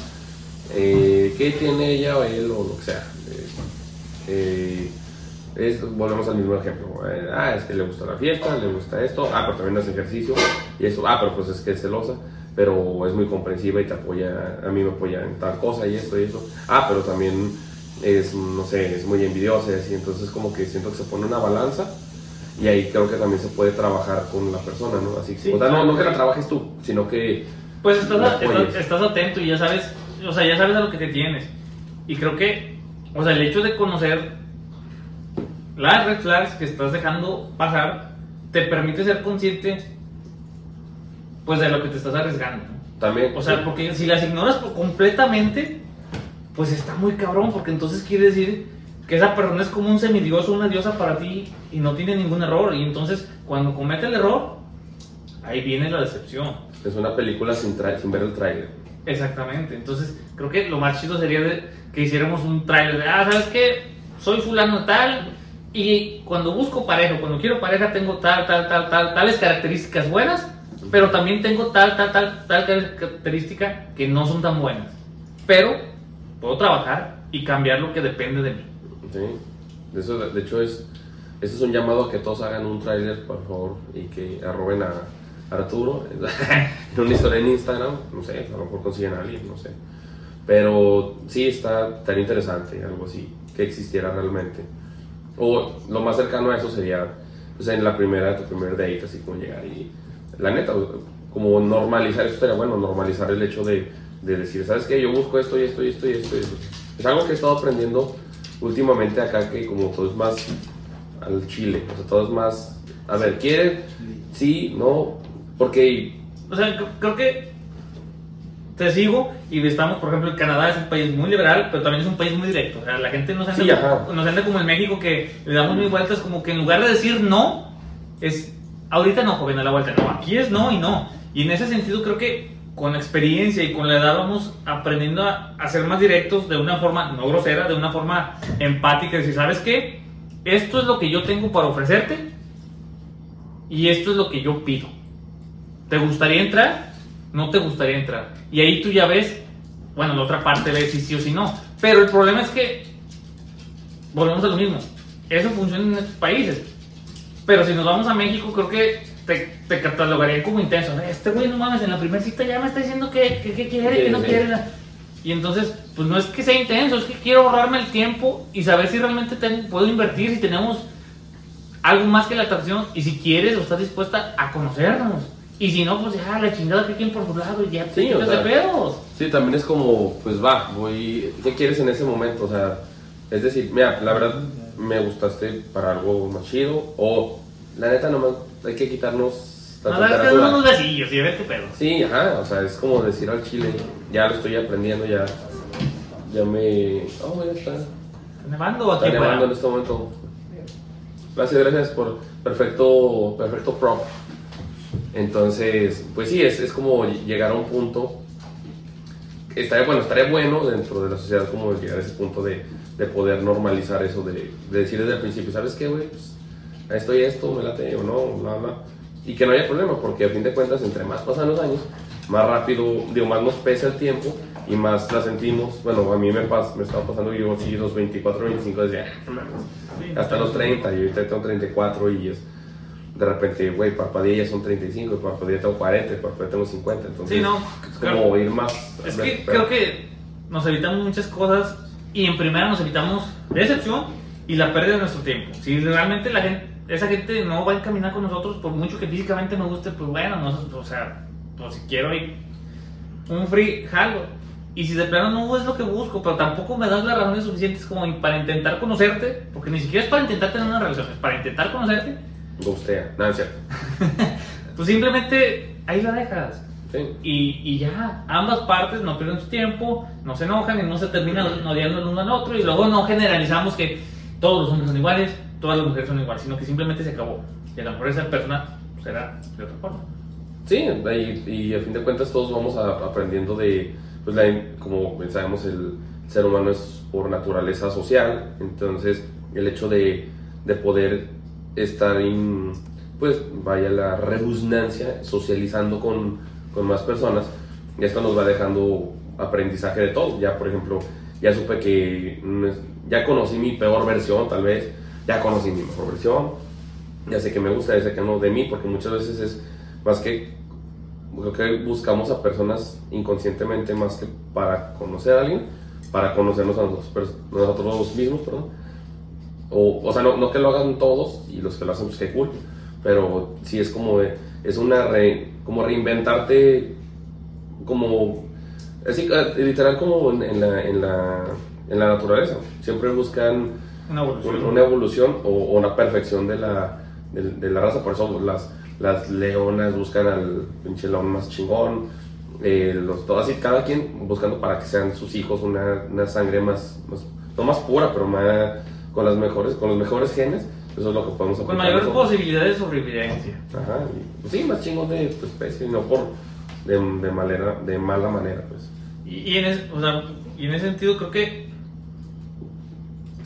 Eh, ¿Qué tiene ella o él o lo que sea? Eh, eh, es- volvemos al mismo ejemplo. Eh, ah, es que le gusta la fiesta, le gusta esto. Ah, pero también hace ejercicio. Y eso, ah, pero pues es que es celosa. Pero es muy comprensiva y te apoya, a mí me apoya en tal cosa y esto y eso. Ah, pero también es, no sé, es muy envidiosa y. Entonces, como que siento que se pone una balanza. Y ahí creo que también se puede trabajar con la persona, ¿no? Así, Sí, o sea, no, no que la trabajes tú, sino que Pues estás, estás atento y ya sabes, o sea, ya sabes a lo que te tienes. Y creo que, o sea, el hecho de conocer las red flags que estás dejando pasar te permite ser consciente, pues, de lo que te estás arriesgando. ¿no? también... O sea, porque si las ignoras completamente, pues está muy cabrón, porque entonces quiere decir que esa persona es como un semidios o una diosa para ti y no tiene ningún error. Y entonces, cuando comete el error, ahí viene la decepción. Es una película sin, sin ver el tráiler. Exactamente. Entonces, creo que lo más chido sería de- que hiciéramos un trailer de, ah, ¿sabes qué? Soy fulano tal y cuando busco pareja, cuando quiero pareja, tengo tal, tal, tal, tal, tales características buenas, pero también tengo tal, tal, tal, tal característica que no son tan buenas. Pero puedo trabajar y cambiar lo que depende de mí. Sí. Eso, de hecho, es, este es un llamado a que todos hagan un tráiler, por favor, y que arroben a Arturo en una historia en Instagram. No sé, a lo mejor consiguen a alguien, no sé. Pero sí está tan interesante, algo así, que existiera realmente. O lo más cercano a eso sería, pues en la primera, tu primer date, así como llegar y, la neta, como normalizar, eso estaría bueno, normalizar el hecho de, de decir, ¿sabes qué? Yo busco esto y esto y esto y esto. y esto. Es algo que he estado aprendiendo últimamente acá, que como todo es más al chile, o sea, todo es más, a ver, ¿quiere? Sí, no, porque O sea, cre- creo que te sigo y estamos, por ejemplo, en Canadá es un país muy liberal, pero también es un país muy directo. O sea, la gente no se anda, Sí, ajá. no se anda como en México que le damos mil vueltas, como que en lugar de decir no, es ahorita no, joven, a la vuelta. No, aquí es no y no. Y en ese sentido creo que con la experiencia y con la edad vamos aprendiendo a, a ser más directos de una forma no grosera, de una forma empática. Decir, ¿sabes qué? Esto es lo que yo tengo para ofrecerte y esto es lo que yo pido. ¿Te gustaría entrar? No te gustaría entrar. Y ahí tú ya ves, bueno, la otra parte ves si sí o si no. Pero el problema es que, volvemos a lo mismo, eso funciona en estos países. Pero si nos vamos a México, creo que te, te catalogarían como intenso. Este güey, no mames, en la primera cita ya me está diciendo que, que, que quiere, que no Sí, sí. quiere. Y entonces, pues no es que sea intenso, es que quiero ahorrarme el tiempo y saber si realmente puedo invertir, si tenemos algo más que la atracción y si quieres o estás dispuesta a conocernos. Y si no, pues ya, la chingada que quien por su lado y ya Sí, o quitas de sea, pedos. Sí, también es como, pues va, voy, ¿qué quieres en ese momento? O sea, es decir, mira, la verdad me gustaste para algo más chido, o la neta nomás hay que quitarnos la temperatura. unos besillos y a ver qué pedo. Sí, ajá, o sea, es como decir al chile, ya lo estoy aprendiendo, ya, ya me, oh, ya está, ¿Está nevando o aquí está nevando en este momento. Gracias, gracias por perfecto, perfecto prop. Entonces, pues sí, es, es como llegar a un punto. Estaría bueno, estaría bueno dentro de la sociedad como llegar a ese punto de, de poder normalizar eso, de, de decir desde el principio, ¿sabes qué, güey? Pues, esto y esto, me late o no, bla, bla. Y que no haya problema, porque a fin de cuentas, entre más pasan los años, más rápido, digo, más nos pesa el tiempo y más la sentimos. Bueno, a mí me, pas, me estaba pasando yo sí los 24, 25 desde ah, hasta los 30 y ahorita tengo 34 y es de repente, güey, parpadeé ya son 35, parpadeé tengo 40, parpadeé tengo 50, entonces Sí, no, como ir más. Es que pero- creo que nos evitamos muchas cosas y en primera nos evitamos decepción y la pérdida de nuestro tiempo. Si realmente la gente, esa gente no va a caminar con nosotros, por mucho que físicamente me guste, pues bueno, no, o sea, pues si quiero ir un free, jalo. Y si de plano no es lo que busco, pero tampoco me das las razones suficientes como para intentar conocerte, porque ni siquiera es para intentar tener una relación, es para intentar conocerte, Gustea, nada, es cierto. pues simplemente ahí la dejas. Sí. Y, y ya, ambas partes no pierden su tiempo, no se enojan y no se terminan odiando el uno al otro y luego no generalizamos que todos los hombres son iguales, todas las mujeres son iguales, sino que simplemente se acabó. Y a lo mejor esa persona será de otra forma. Sí, y, y a fin de cuentas todos vamos a- aprendiendo de, pues la, como sabemos, el ser humano es por naturaleza social, entonces el hecho de, de poder estar en, pues vaya la redundancia, socializando con, con más personas, esto nos va dejando aprendizaje de todo. Ya, por ejemplo, ya supe que ya conocí mi peor versión, tal vez, ya conocí mi mejor versión, ya sé que me gusta, ya sé que no de mí, porque muchas veces es más que creo que buscamos a personas inconscientemente más que para conocer a alguien, para conocernos a nosotros, nosotros mismos, perdón. O, o sea, no, no que lo hagan todos y los que lo hacen, pues qué cool, pero sí es como, de- es una, re- como reinventarte, como, así, eh, literal como en, en la, en, la, en la naturaleza. Siempre buscan Una evolución. un- una evolución o, o una perfección de la, de, de la raza. Por eso las, las leonas buscan al pinche león más chingón. eh, los, todo así, cada quien buscando para que sean sus hijos una, una sangre más, más- no más pura, pero más con las mejores, con los mejores genes. Eso es lo que podemos Con aplicar mayores nosotros. posibilidades de sobrevivencia. Ajá, y, pues sí, más chingón de tu especie, no por de, de, manera, de mala manera, pues. Y, y en ese, o sea, y en ese sentido creo que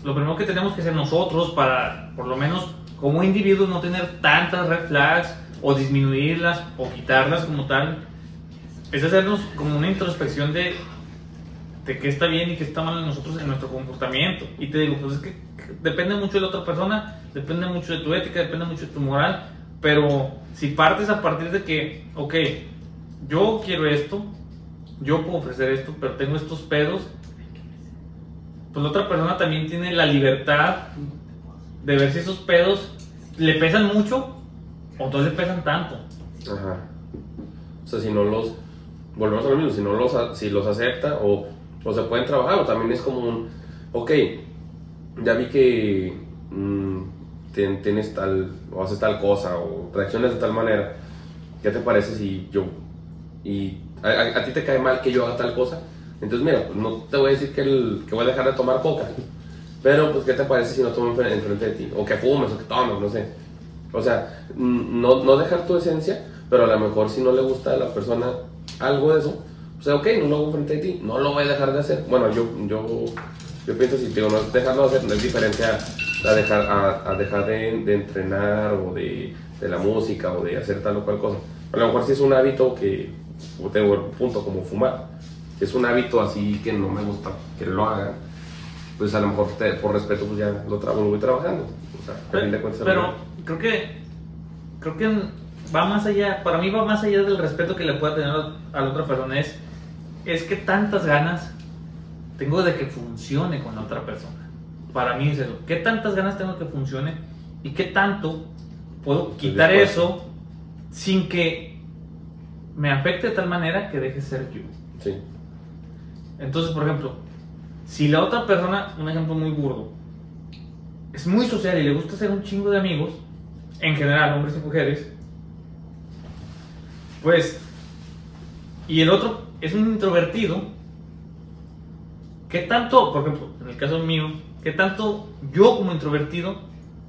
lo primero que tenemos que hacer nosotros para, por lo menos como individuos, no tener tantas red flags o disminuirlas o quitarlas como tal, es hacernos como una introspección de, de qué está bien y qué está mal en nosotros en nuestro comportamiento. Y te digo, pues es que depende mucho de la otra persona, depende mucho de tu ética, depende mucho de tu moral, pero si partes a partir de que, ok, yo quiero esto, yo puedo ofrecer esto, pero tengo estos pedos, pues la otra persona también tiene la libertad de ver si esos pedos le pesan mucho o no le pesan tanto. Ajá. O sea, si no los. Volvemos a lo mismo, si no los, si los acepta o, o se pueden trabajar, o también es como un. Ok, ya vi que mm, tien- tienes tal. o haces tal cosa, o reaccionas de tal manera. ¿Qué te parece si yo. y a, ti te cae mal que yo haga tal cosa? Entonces, mira, pues no te voy a decir que, el- que voy a dejar de tomar coca. Pero, pues, ¿qué te parece si no tomo enfre- enfrente de ti? O que fumes, o que tomes, no sé. O sea, mm, no, no dejar tu esencia, pero a lo mejor si no le gusta a la persona algo de eso, o sea, ok, no lo hago enfrente de ti, no lo voy a dejar de hacer. Bueno, yo, yo, yo pienso si digo, no dejarlo de hacer, no es diferente a, a dejar, a, a dejar de, de entrenar o de, de la música o de hacer tal o cual cosa. A lo mejor si es un hábito que, tengo el punto como fumar, si es un hábito así que no me gusta que lo hagan, pues a lo mejor te- por respeto pues ya lo, tra- lo voy trabajando. O sea, a fin de cuentas, Pero creo que creo que va más allá, para mí va más allá del respeto que le pueda tener a la otra persona. Es, es que tantas ganas tengo de que funcione con la otra persona. Para mí es eso. ¿Qué tantas ganas tengo de que funcione? ¿Y qué tanto puedo quitar eso sin que me afecte de tal manera que deje de ser yo? Sí. Entonces, por ejemplo, si la otra persona, un ejemplo muy burdo, es muy social y le gusta hacer un chingo de amigos, en general, hombres y mujeres, pues, y el otro es un introvertido, ¿qué tanto, por ejemplo, en el caso mío, qué tanto yo como introvertido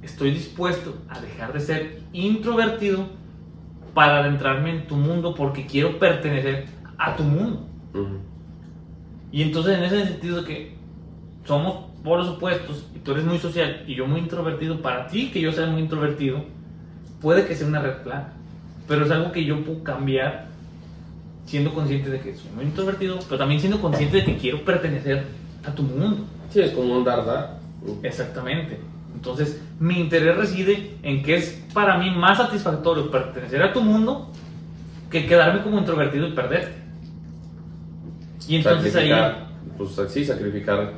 estoy dispuesto a dejar de ser introvertido para adentrarme en tu mundo porque quiero pertenecer a tu mundo? Ujú. Y entonces en ese sentido que somos polos opuestos y tú eres muy social y yo muy introvertido, para ti que yo sea muy introvertido, puede que sea una red flag, pero es algo que yo puedo cambiar siendo consciente de que soy muy introvertido, pero también siendo consciente de que quiero pertenecer a tu mundo. Sí, es como un dar, dar. Exactamente. Entonces, mi interés reside en que es para mí más satisfactorio pertenecer a tu mundo que quedarme como introvertido y perderte. Y entonces ahí... Sacrificar, pues sí, sacrificar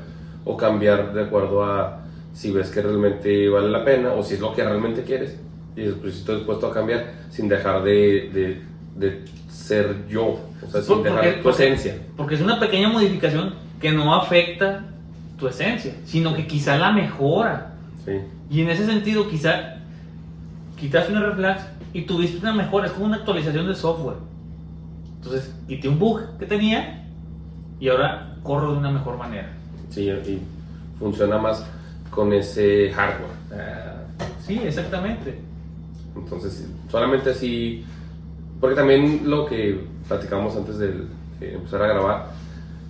o cambiar de acuerdo a si ves que realmente vale la pena o si es lo que realmente quieres. Y dices, pues estoy dispuesto a cambiar sin dejar de, de, de ser yo, o sea, sin dejar porque- tu esencia. Porque es una pequeña modificación que no afecta tu esencia, sino que quizá la mejora. Sí. Y en ese sentido, quizá quitaste una red flag y tuviste una mejora, es como una actualización del software. Entonces, quité un bug que tenía y ahora corro de una mejor manera. Sí, y funciona más con ese hardware. Ah, Sí, exactamente. Entonces, solamente así, porque también lo que platicamos antes de, de empezar a grabar,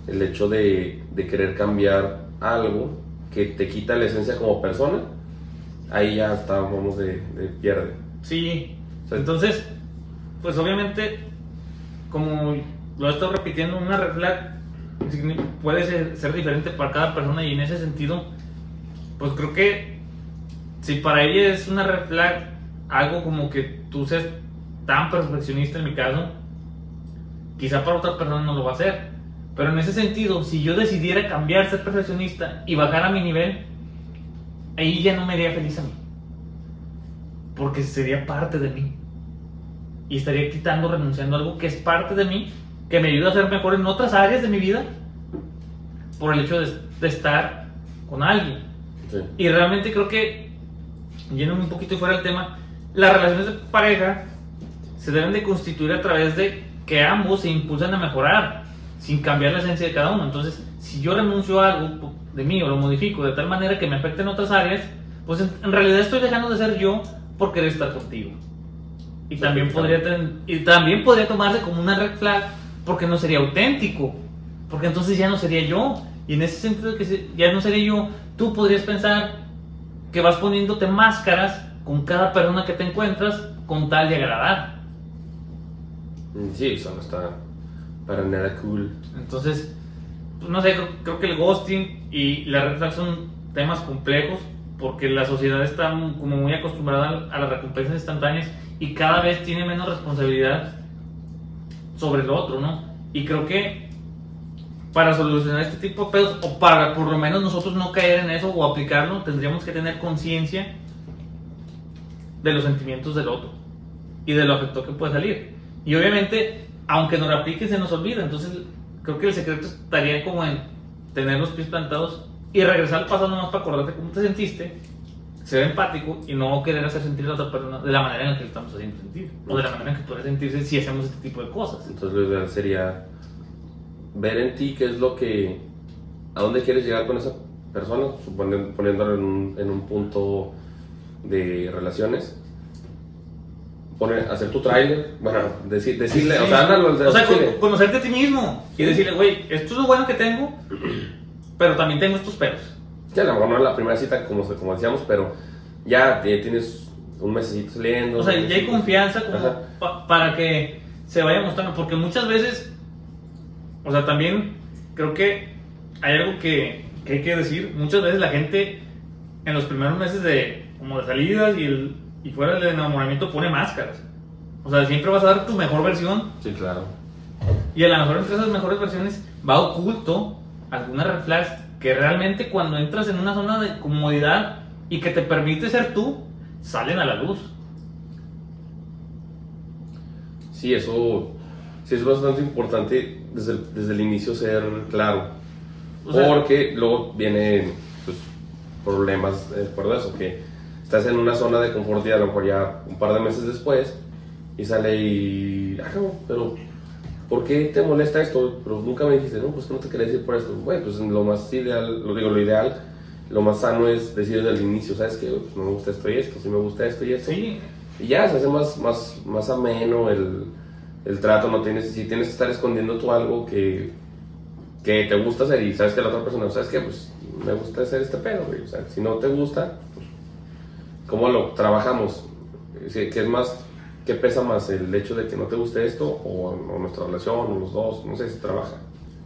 el hecho de, de querer cambiar algo que te quita la esencia como persona, ahí ya estábamos de, de pierde. Sí. Entonces, pues obviamente, como lo he estado repitiendo, una red flag puede ser, ser diferente para cada persona y en ese sentido, pues creo que si para ella es una red flag algo como que tú seas tan perfeccionista en mi caso, quizá para otra persona no lo va a hacer. Pero en ese sentido, si yo decidiera cambiar, ser perfeccionista y bajar a mi nivel, ahí ya no me haría feliz a mí porque sería parte de mí. Y estaría quitando, renunciando a algo que es parte de mí, que me ayuda a ser mejor en otras áreas de mi vida, por el hecho de, de estar con alguien. Sí. Y realmente creo que, yéndome un poquito fuera del tema, las relaciones de pareja se deben de constituir a través de que ambos se impulsan a mejorar, sin cambiar la esencia de cada uno. Entonces, si yo renuncio a algo de mí o lo modifico de tal manera que me afecte en otras áreas, pues en, realidad estoy dejando de ser yo por querer estar contigo. Y también, podría y también podría tomarse como una red flag porque no sería auténtico, porque entonces ya no sería yo. Y en ese sentido que ya no sería yo, tú podrías pensar que vas poniéndote máscaras con cada persona que te encuentras con tal de agradar. Sí, eso no está para nada cool. Entonces, pues, no sé, creo, creo que el ghosting y la red flag son temas complejos porque la sociedad está como muy acostumbrada a las recompensas instantáneas y cada vez tiene menos responsabilidad sobre el otro, ¿no? Y creo que para solucionar este tipo de pedos, o para por lo menos nosotros no caer en eso o aplicarlo, tendríamos que tener conciencia de los sentimientos del otro y de lo afectó que puede salir. Y obviamente, aunque nos aplique, se nos olvida. Entonces, creo que el secreto estaría como en tener los pies plantados y regresar al pasado nomás para acordarte cómo te sentiste, ser empático y no querer hacer sentir a la otra persona de la manera en la que le estamos haciendo sentir, o de la manera en que podría sentirse si hacemos este tipo de cosas. Entonces lo ideal sería ver en ti qué es lo que, a dónde quieres llegar con esa persona, poniéndolo en un, en un punto de relaciones. Poner, hacer tu trailer, bueno, decir, decirle, o sea, ándalo O sea, con- conocerte a ti mismo y Sí. decirle, güey, esto es lo bueno que tengo, pero también tengo estos peros. Sí, a lo mejor no es la primera cita, como, como decíamos, pero ya te- tienes un mesecito saliendo. O sea, ya hay confianza como pa- para que se vaya mostrando, porque muchas veces, o sea, también creo que hay algo que, que hay que decir, muchas veces la gente en los primeros meses de como de salidas y, el, y fuera del enamoramiento pone máscaras. O sea, siempre vas a dar tu mejor versión Sí, claro. y a lo mejor entre esas mejores versiones va oculto alguna red que realmente cuando entras en una zona de comodidad y que te permite ser tú, salen a la luz. Sí, eso sí es bastante importante desde el, desde el inicio ser claro. O sea- porque luego vienen pues, problemas eh, por eso, que estás en una zona de confort y a lo mejor ya un par de meses después y sale y... Ah, no, pero ¿por qué te molesta esto? Pero nunca me dijiste, no, pues que no te quería decir por esto. Bueno, pues lo más ideal, lo digo, lo ideal, lo más sano es decir desde el inicio, ¿sabes qué? Pues no me gusta esto y esto, sí me gusta esto y esto. Sí, Y ya se hace más, más, más ameno el, el trato, no tienes, si tienes que estar escondiendo tú algo que, que te gusta hacer y sabes que la otra persona, ¿sabes qué? Pues me gusta hacer este pedo, güey. O sea, si no te gusta, ¿cómo lo trabajamos? Que es más ¿qué pesa más? ¿El hecho de que no te guste esto o, o nuestra relación o los dos? No sé si trabaja.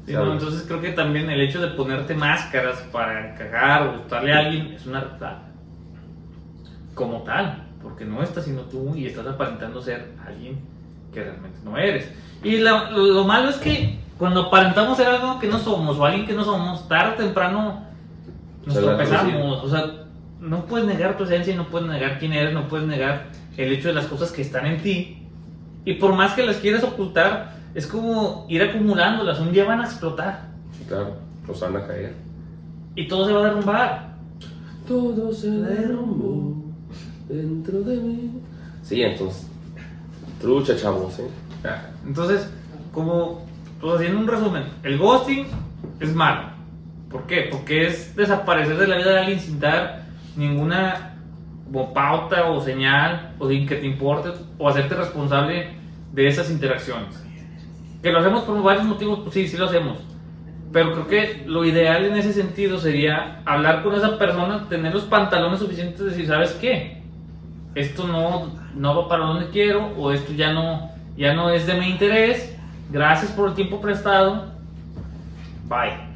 Sí, no, entonces creo que también el hecho de ponerte máscaras para encajar o gustarle a alguien es una flag. Como tal, porque no estás siendo tú y estás aparentando ser alguien que realmente no eres. Y la- lo malo es que cuando aparentamos ser algo que no somos o alguien que no somos, tarde o temprano nos tropezamos. O sea, no puedes negar tu esencia y no puedes negar quién eres, no puedes negar el hecho de las cosas que están en ti. Y por más que las quieras ocultar, es como ir acumulándolas. Un día van a explotar Sí, claro, nos van a caer. y todo se va a derrumbar. Todo se derrumbó dentro de mí. Sí, entonces, trucha, chavos, ¿eh? Entonces, como, pues haciendo un resumen, el ghosting es malo. ¿Por qué? Porque es desaparecer de la vida de alguien sin dar ninguna pauta o señal o que te importe o hacerte responsable de esas interacciones. Que lo hacemos por varios motivos, pues sí, sí lo hacemos. Pero creo que lo ideal en ese sentido sería hablar con esa persona, tener los pantalones suficientes de decir, ¿sabes qué? Esto no, no va para donde quiero o esto ya no, ya no es de mi interés. Gracias por el tiempo prestado. Bye.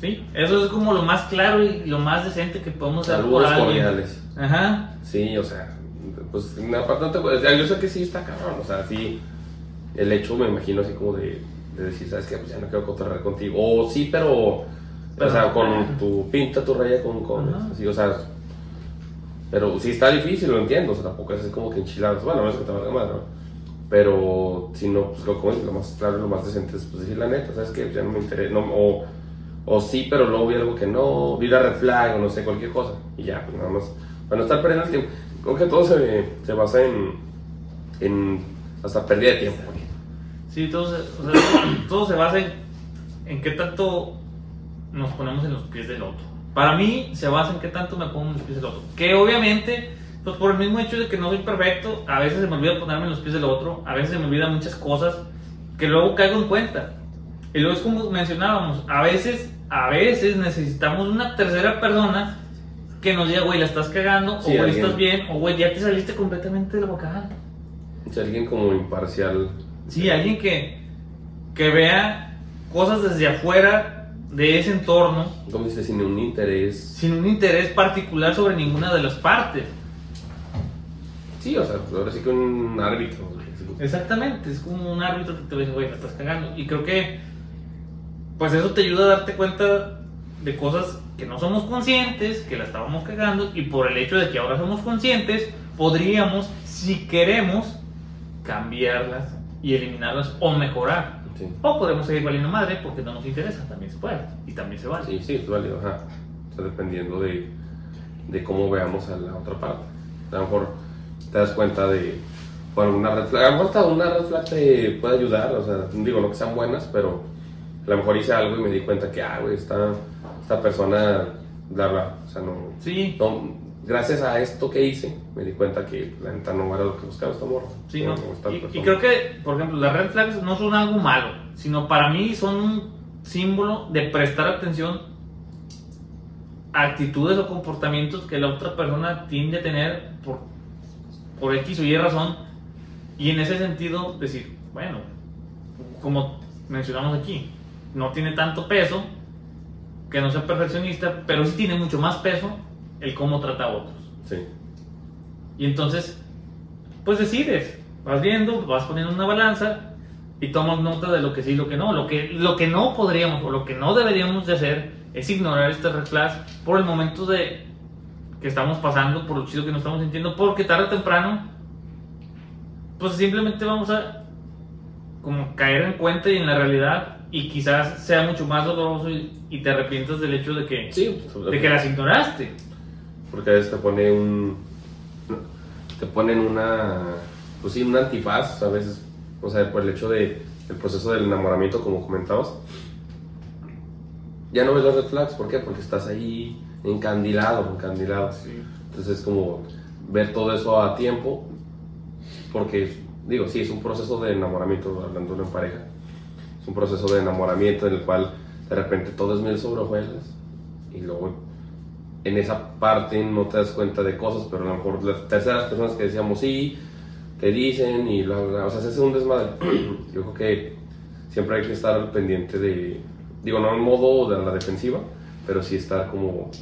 ¿Sí? Eso es como lo más claro y lo más decente que podemos hacer por alguien. cordiales. Ajá. Sí, o sea, pues una parte no te puedes. Yo sé que sí está cabrón, o sea, sí. El hecho me imagino así como de, de decir, ¿sabes qué? Pues ya no quiero cotorrear contigo. O sí, pero. Pero- o sea, con tu pinta, tu raya con. con Ajá. así, o sea. Pero sí está difícil, lo entiendo. O sea, tampoco es así como que enchiladas. Bueno, no es que te valga madre, ¿no? Pero si no, pues lo, como lo más claro y lo más decente es pues, decir la neta, ¿sabes qué? Ya no me interesa. No, o, o sí, pero luego vi algo que no, vi la red flag o no sé, cualquier cosa. Y ya, pues nada más. Para no estar perdiendo el tiempo. Creo que todo se, se basa en, en. hasta pérdida de tiempo. Sí, todo se, o sea, todo se basa en, en qué tanto nos ponemos en los pies del otro. Para mí se basa en qué tanto me pongo en los pies del otro. Que obviamente, pues por el mismo hecho de que no soy perfecto, a veces se me olvida ponerme en los pies del otro, a veces se me olvidan muchas cosas que luego caigo en cuenta. Y luego es como mencionábamos, a veces, a veces necesitamos una tercera persona que nos diga, güey, la estás cagando, Sí, o güey, estás bien, o güey, ya te saliste completamente del bocal. Si alguien como imparcial. Sí, alguien que, que vea cosas desde afuera de ese entorno Como dices, sin un interés. sin un interés particular sobre ninguna de las partes. Sí, o sea, pues ahora sí que un árbitro. Exactamente, es como un árbitro que te dice, güey, la estás cagando. Y creo que, pues eso te ayuda a darte cuenta de cosas que no somos conscientes, que la estábamos cagando, y por el hecho de que ahora somos conscientes, podríamos, si queremos, cambiarlas y eliminarlas o mejorar. Sí. O podemos seguir valiendo madre porque no nos interesa, también se puede, y también se vale. Sí, sí, es válido, ajá. O sea, dependiendo de, de cómo veamos a la otra parte. A lo mejor te das cuenta de, bueno, una red flag, a lo mejor hasta una red flag te puede ayudar, o sea, digo, no que sean buenas, pero a lo mejor hice algo y me di cuenta que, ah, güey, esta, esta persona, bla, bla, o sea, no, Sí, no, gracias a esto que hice, me di cuenta que la neta no era lo que buscaba esta morra. Sí, No, ¿no? Y, creo que, por ejemplo, las red flags no son algo malo, sino para mí son un símbolo de prestar atención a actitudes o comportamientos que la otra persona tiende a tener por, por X o Y razón. Y en ese sentido, decir, bueno, como mencionamos aquí, no tiene tanto peso, que no sea perfeccionista, pero sí tiene mucho más peso el cómo trata a otros. Sí, Y entonces, pues decides, vas viendo, vas poniendo una balanza y tomas nota de lo que sí y lo que no. Lo que, lo que no podríamos o lo que no deberíamos de hacer es ignorar este red por el momento de que estamos pasando, por lo chido que nos estamos sintiendo, porque tarde o temprano, pues simplemente vamos a como caer en cuenta y en la realidad y quizás sea mucho más doloroso y, y te arrepientas del hecho de que, sí, de que las ignoraste. Porque a veces te pone un. Te ponen una. Pues sí, un antifaz a veces. O sea, por el hecho de, del proceso del enamoramiento, como comentabas. Ya no ves los red flags, ¿por qué? Porque estás ahí encandilado, encandilado. Entonces es como ver todo eso a tiempo. Porque, digo, sí, es un proceso de enamoramiento, hablando en pareja. Un proceso de enamoramiento en el cual de repente todo es miel sobre hojuelas. Y luego en esa parte no te das cuenta de cosas, pero a lo mejor las terceras personas que decíamos sí, te dicen y bla, bla, bla. O sea, se hace un desmadre. Yo creo que siempre hay que estar pendiente de, digo, no en modo de la defensiva, pero sí estar como,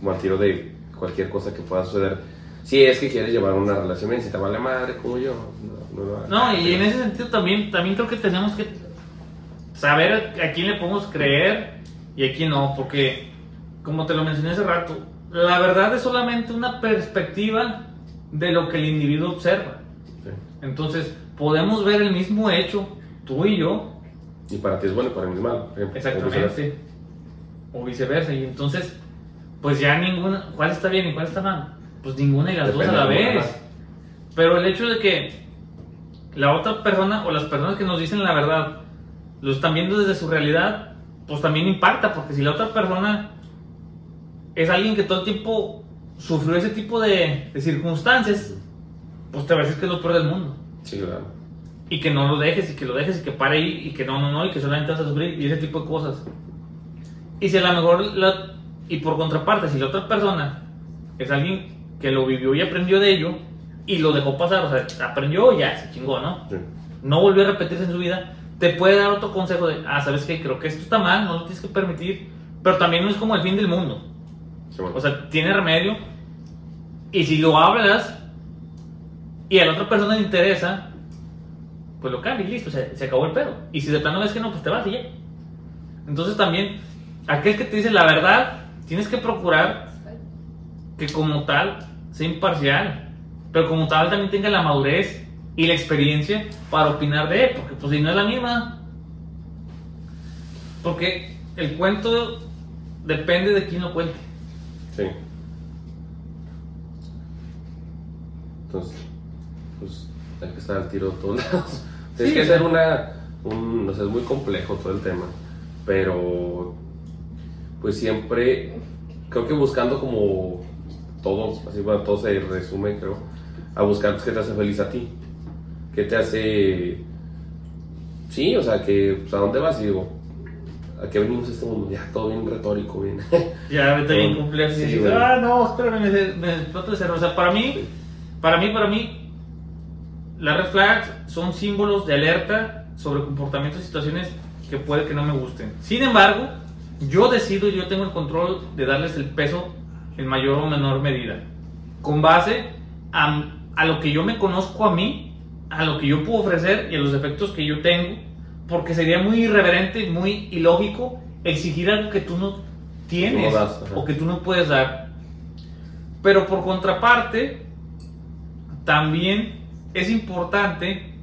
como al tiro de cualquier cosa que pueda suceder. Si es que quieres llevar una relación bien, si te vale madre como yo. No, no, No, y en ese sentido también, también creo que tenemos que saber a quién le podemos creer y a quién no, porque como te lo mencioné hace rato, la verdad es solamente una perspectiva de lo que el individuo observa. Sí. Entonces, podemos ver el mismo hecho, tú y yo, Y para ti es bueno y para mí es malo. ejemplo, o viceversa. exactamente, o viceversa, y entonces, pues ya ninguna, ¿cuál está bien y cuál está mal? Pues ninguna y las Depende dos a la vez. Pero el hecho de que la otra persona o las personas que nos dicen la verdad lo están viendo desde su realidad, pues también impacta, porque si la otra persona es alguien que todo el tiempo sufrió ese tipo de, de circunstancias, pues te va a decir que es lo peor del mundo. Sí, claro. Y que no lo dejes, y que lo dejes, y que pare ahí, y que no, no, no, y que solamente vas a sufrir, y ese tipo de cosas. Y si a lo mejor, la- y por contraparte, si la otra persona es alguien que lo vivió y aprendió de ello, y lo dejó pasar, o sea, aprendió ya, se chingó, ¿no? Sí. No volvió a repetirse en su vida, te puede dar otro consejo de, ah, ¿sabes qué? Creo que esto está mal, no lo tienes que permitir, pero también no es como el fin del mundo. Sí, bueno. O sea, tiene remedio. Y si lo hablas y a la otra persona le interesa, pues lo cambia y listo, se, se acabó el pedo. Y si de plano ves que no, pues te vas y ya. Entonces también, aquel que te dice la verdad, tienes que procurar que como tal sea imparcial, pero como tal también tenga la madurez y la experiencia para opinar de él, porque pues si no es la misma. Porque el cuento depende de quién lo cuente. Sí. Entonces, pues hay que estar al tiro de todos lados. Sí, es que hacer una. Un, o sea, es muy complejo todo el tema. Pero, pues siempre. Creo que buscando como. Todo, así bueno, todo se resume, creo. A buscar pues, qué te hace feliz a ti. ¿Qué te hace. Sí, o sea, que. Pues, ¿A dónde vas? Y digo. ¿A qué venimos este mundo? Ya, todo bien retórico, bien. Ya, vete bien Sí, complejo. sí, ah, no, espérame, me, me cerro. O sea, para mí, para mí, para mí, las red flags son símbolos de alerta sobre comportamientos y situaciones que puede que no me gusten. Sin embargo, yo decido y yo tengo el control de darles el peso en mayor o menor medida. Con base a, a lo que yo me conozco a mí, a lo que yo puedo ofrecer y a los efectos que yo tengo. Porque sería muy irreverente y muy ilógico exigir algo que tú no tienes das, o que tú no puedes dar. Pero por contraparte, también es importante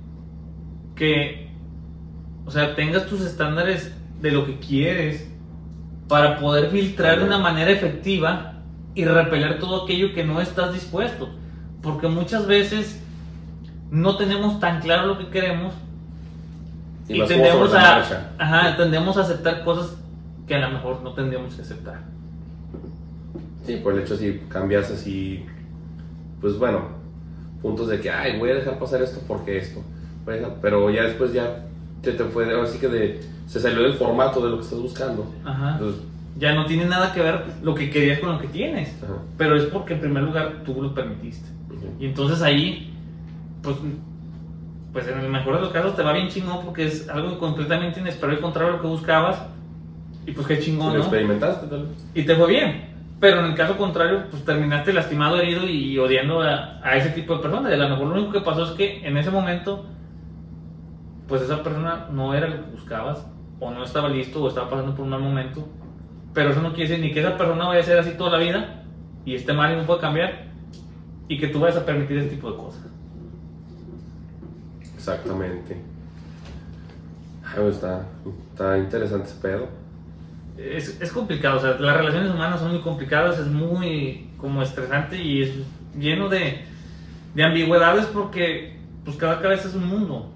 que, o sea, tengas tus estándares de lo que quieres para poder filtrar de una manera efectiva y repeler todo aquello que no estás dispuesto. Porque muchas veces no tenemos tan claro lo que queremos Y y, tendemos a, ajá, tendemos a aceptar cosas que a lo mejor no tendríamos que aceptar. Sí, por el hecho si cambias así, pues bueno, puntos de que, ay, voy a dejar pasar esto porque esto, pero ya después ya se te fue, ahora sí que de, se salió del formato de lo que estás buscando. Ajá. Entonces, Ya no tiene nada que ver lo que querías con lo que tienes. ajá, Pero es porque en primer lugar tú lo permitiste. Y entonces ahí, pues, pues en el mejor de los casos te va bien chingón porque es algo completamente inesperado y contrario a lo que buscabas. Y pues qué chingón, lo ¿no? experimentaste tal vez. Y te fue bien. Pero en el caso contrario, pues terminaste lastimado, herido y odiando a, a ese tipo de personas. Y a lo mejor lo único que pasó es que en ese momento, pues esa persona no era lo que buscabas, o no estaba listo, o estaba pasando por un mal momento. Pero eso no quiere decir ni que esa persona vaya a ser así toda la vida y esté mal y no puede cambiar, y que tú vayas a permitir ese tipo de cosas. Exactamente. Ay, pues, está, está interesante ese pedo. Es, es complicado, o sea, las relaciones humanas son muy complicadas, es muy como estresante y es lleno de, de ambigüedades porque pues cada cabeza es un mundo.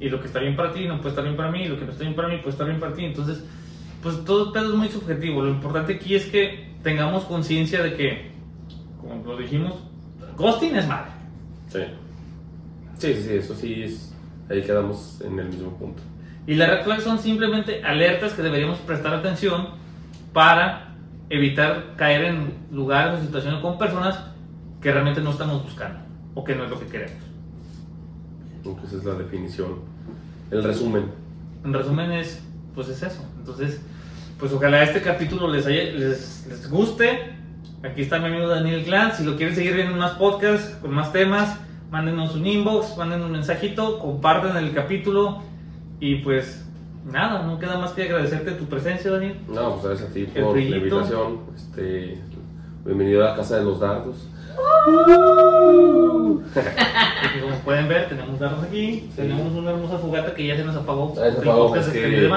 Y lo que está bien para ti no puede estar bien para mí, y lo que no está bien para mí puede estar bien para ti. Entonces, pues todo el pedo es muy subjetivo. Lo importante aquí es que tengamos conciencia de que, como lo dijimos, ghosting es malo. Sí. Sí, sí, eso sí es. Ahí quedamos en el mismo punto. Y las red flags son simplemente alertas que deberíamos prestar atención para evitar caer en lugares o situaciones con personas que realmente no estamos buscando o que no es lo que queremos. Entonces es la definición, el resumen. En resumen es, pues es eso. Entonces, pues ojalá este capítulo les, haya, les, les guste. Aquí está mi amigo Daniel Glantz. Si lo quieren seguir viendo más podcasts, con más temas, mándenos un inbox, manden un mensajito, compartan el capítulo y pues nada, no queda más que agradecerte tu presencia, Daniel. No, pues gracias a ti por la invitación. Este, bienvenido a la Casa de los Dardos. ¡Uh! Como pueden ver, tenemos dardos aquí. Tenemos una hermosa fogata que ya se nos apagó. Ah, se apagó es que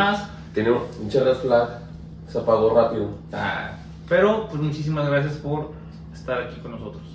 Tiene un red flag, se apagó rápido. Ah, pero, pues muchísimas gracias por estar aquí con nosotros.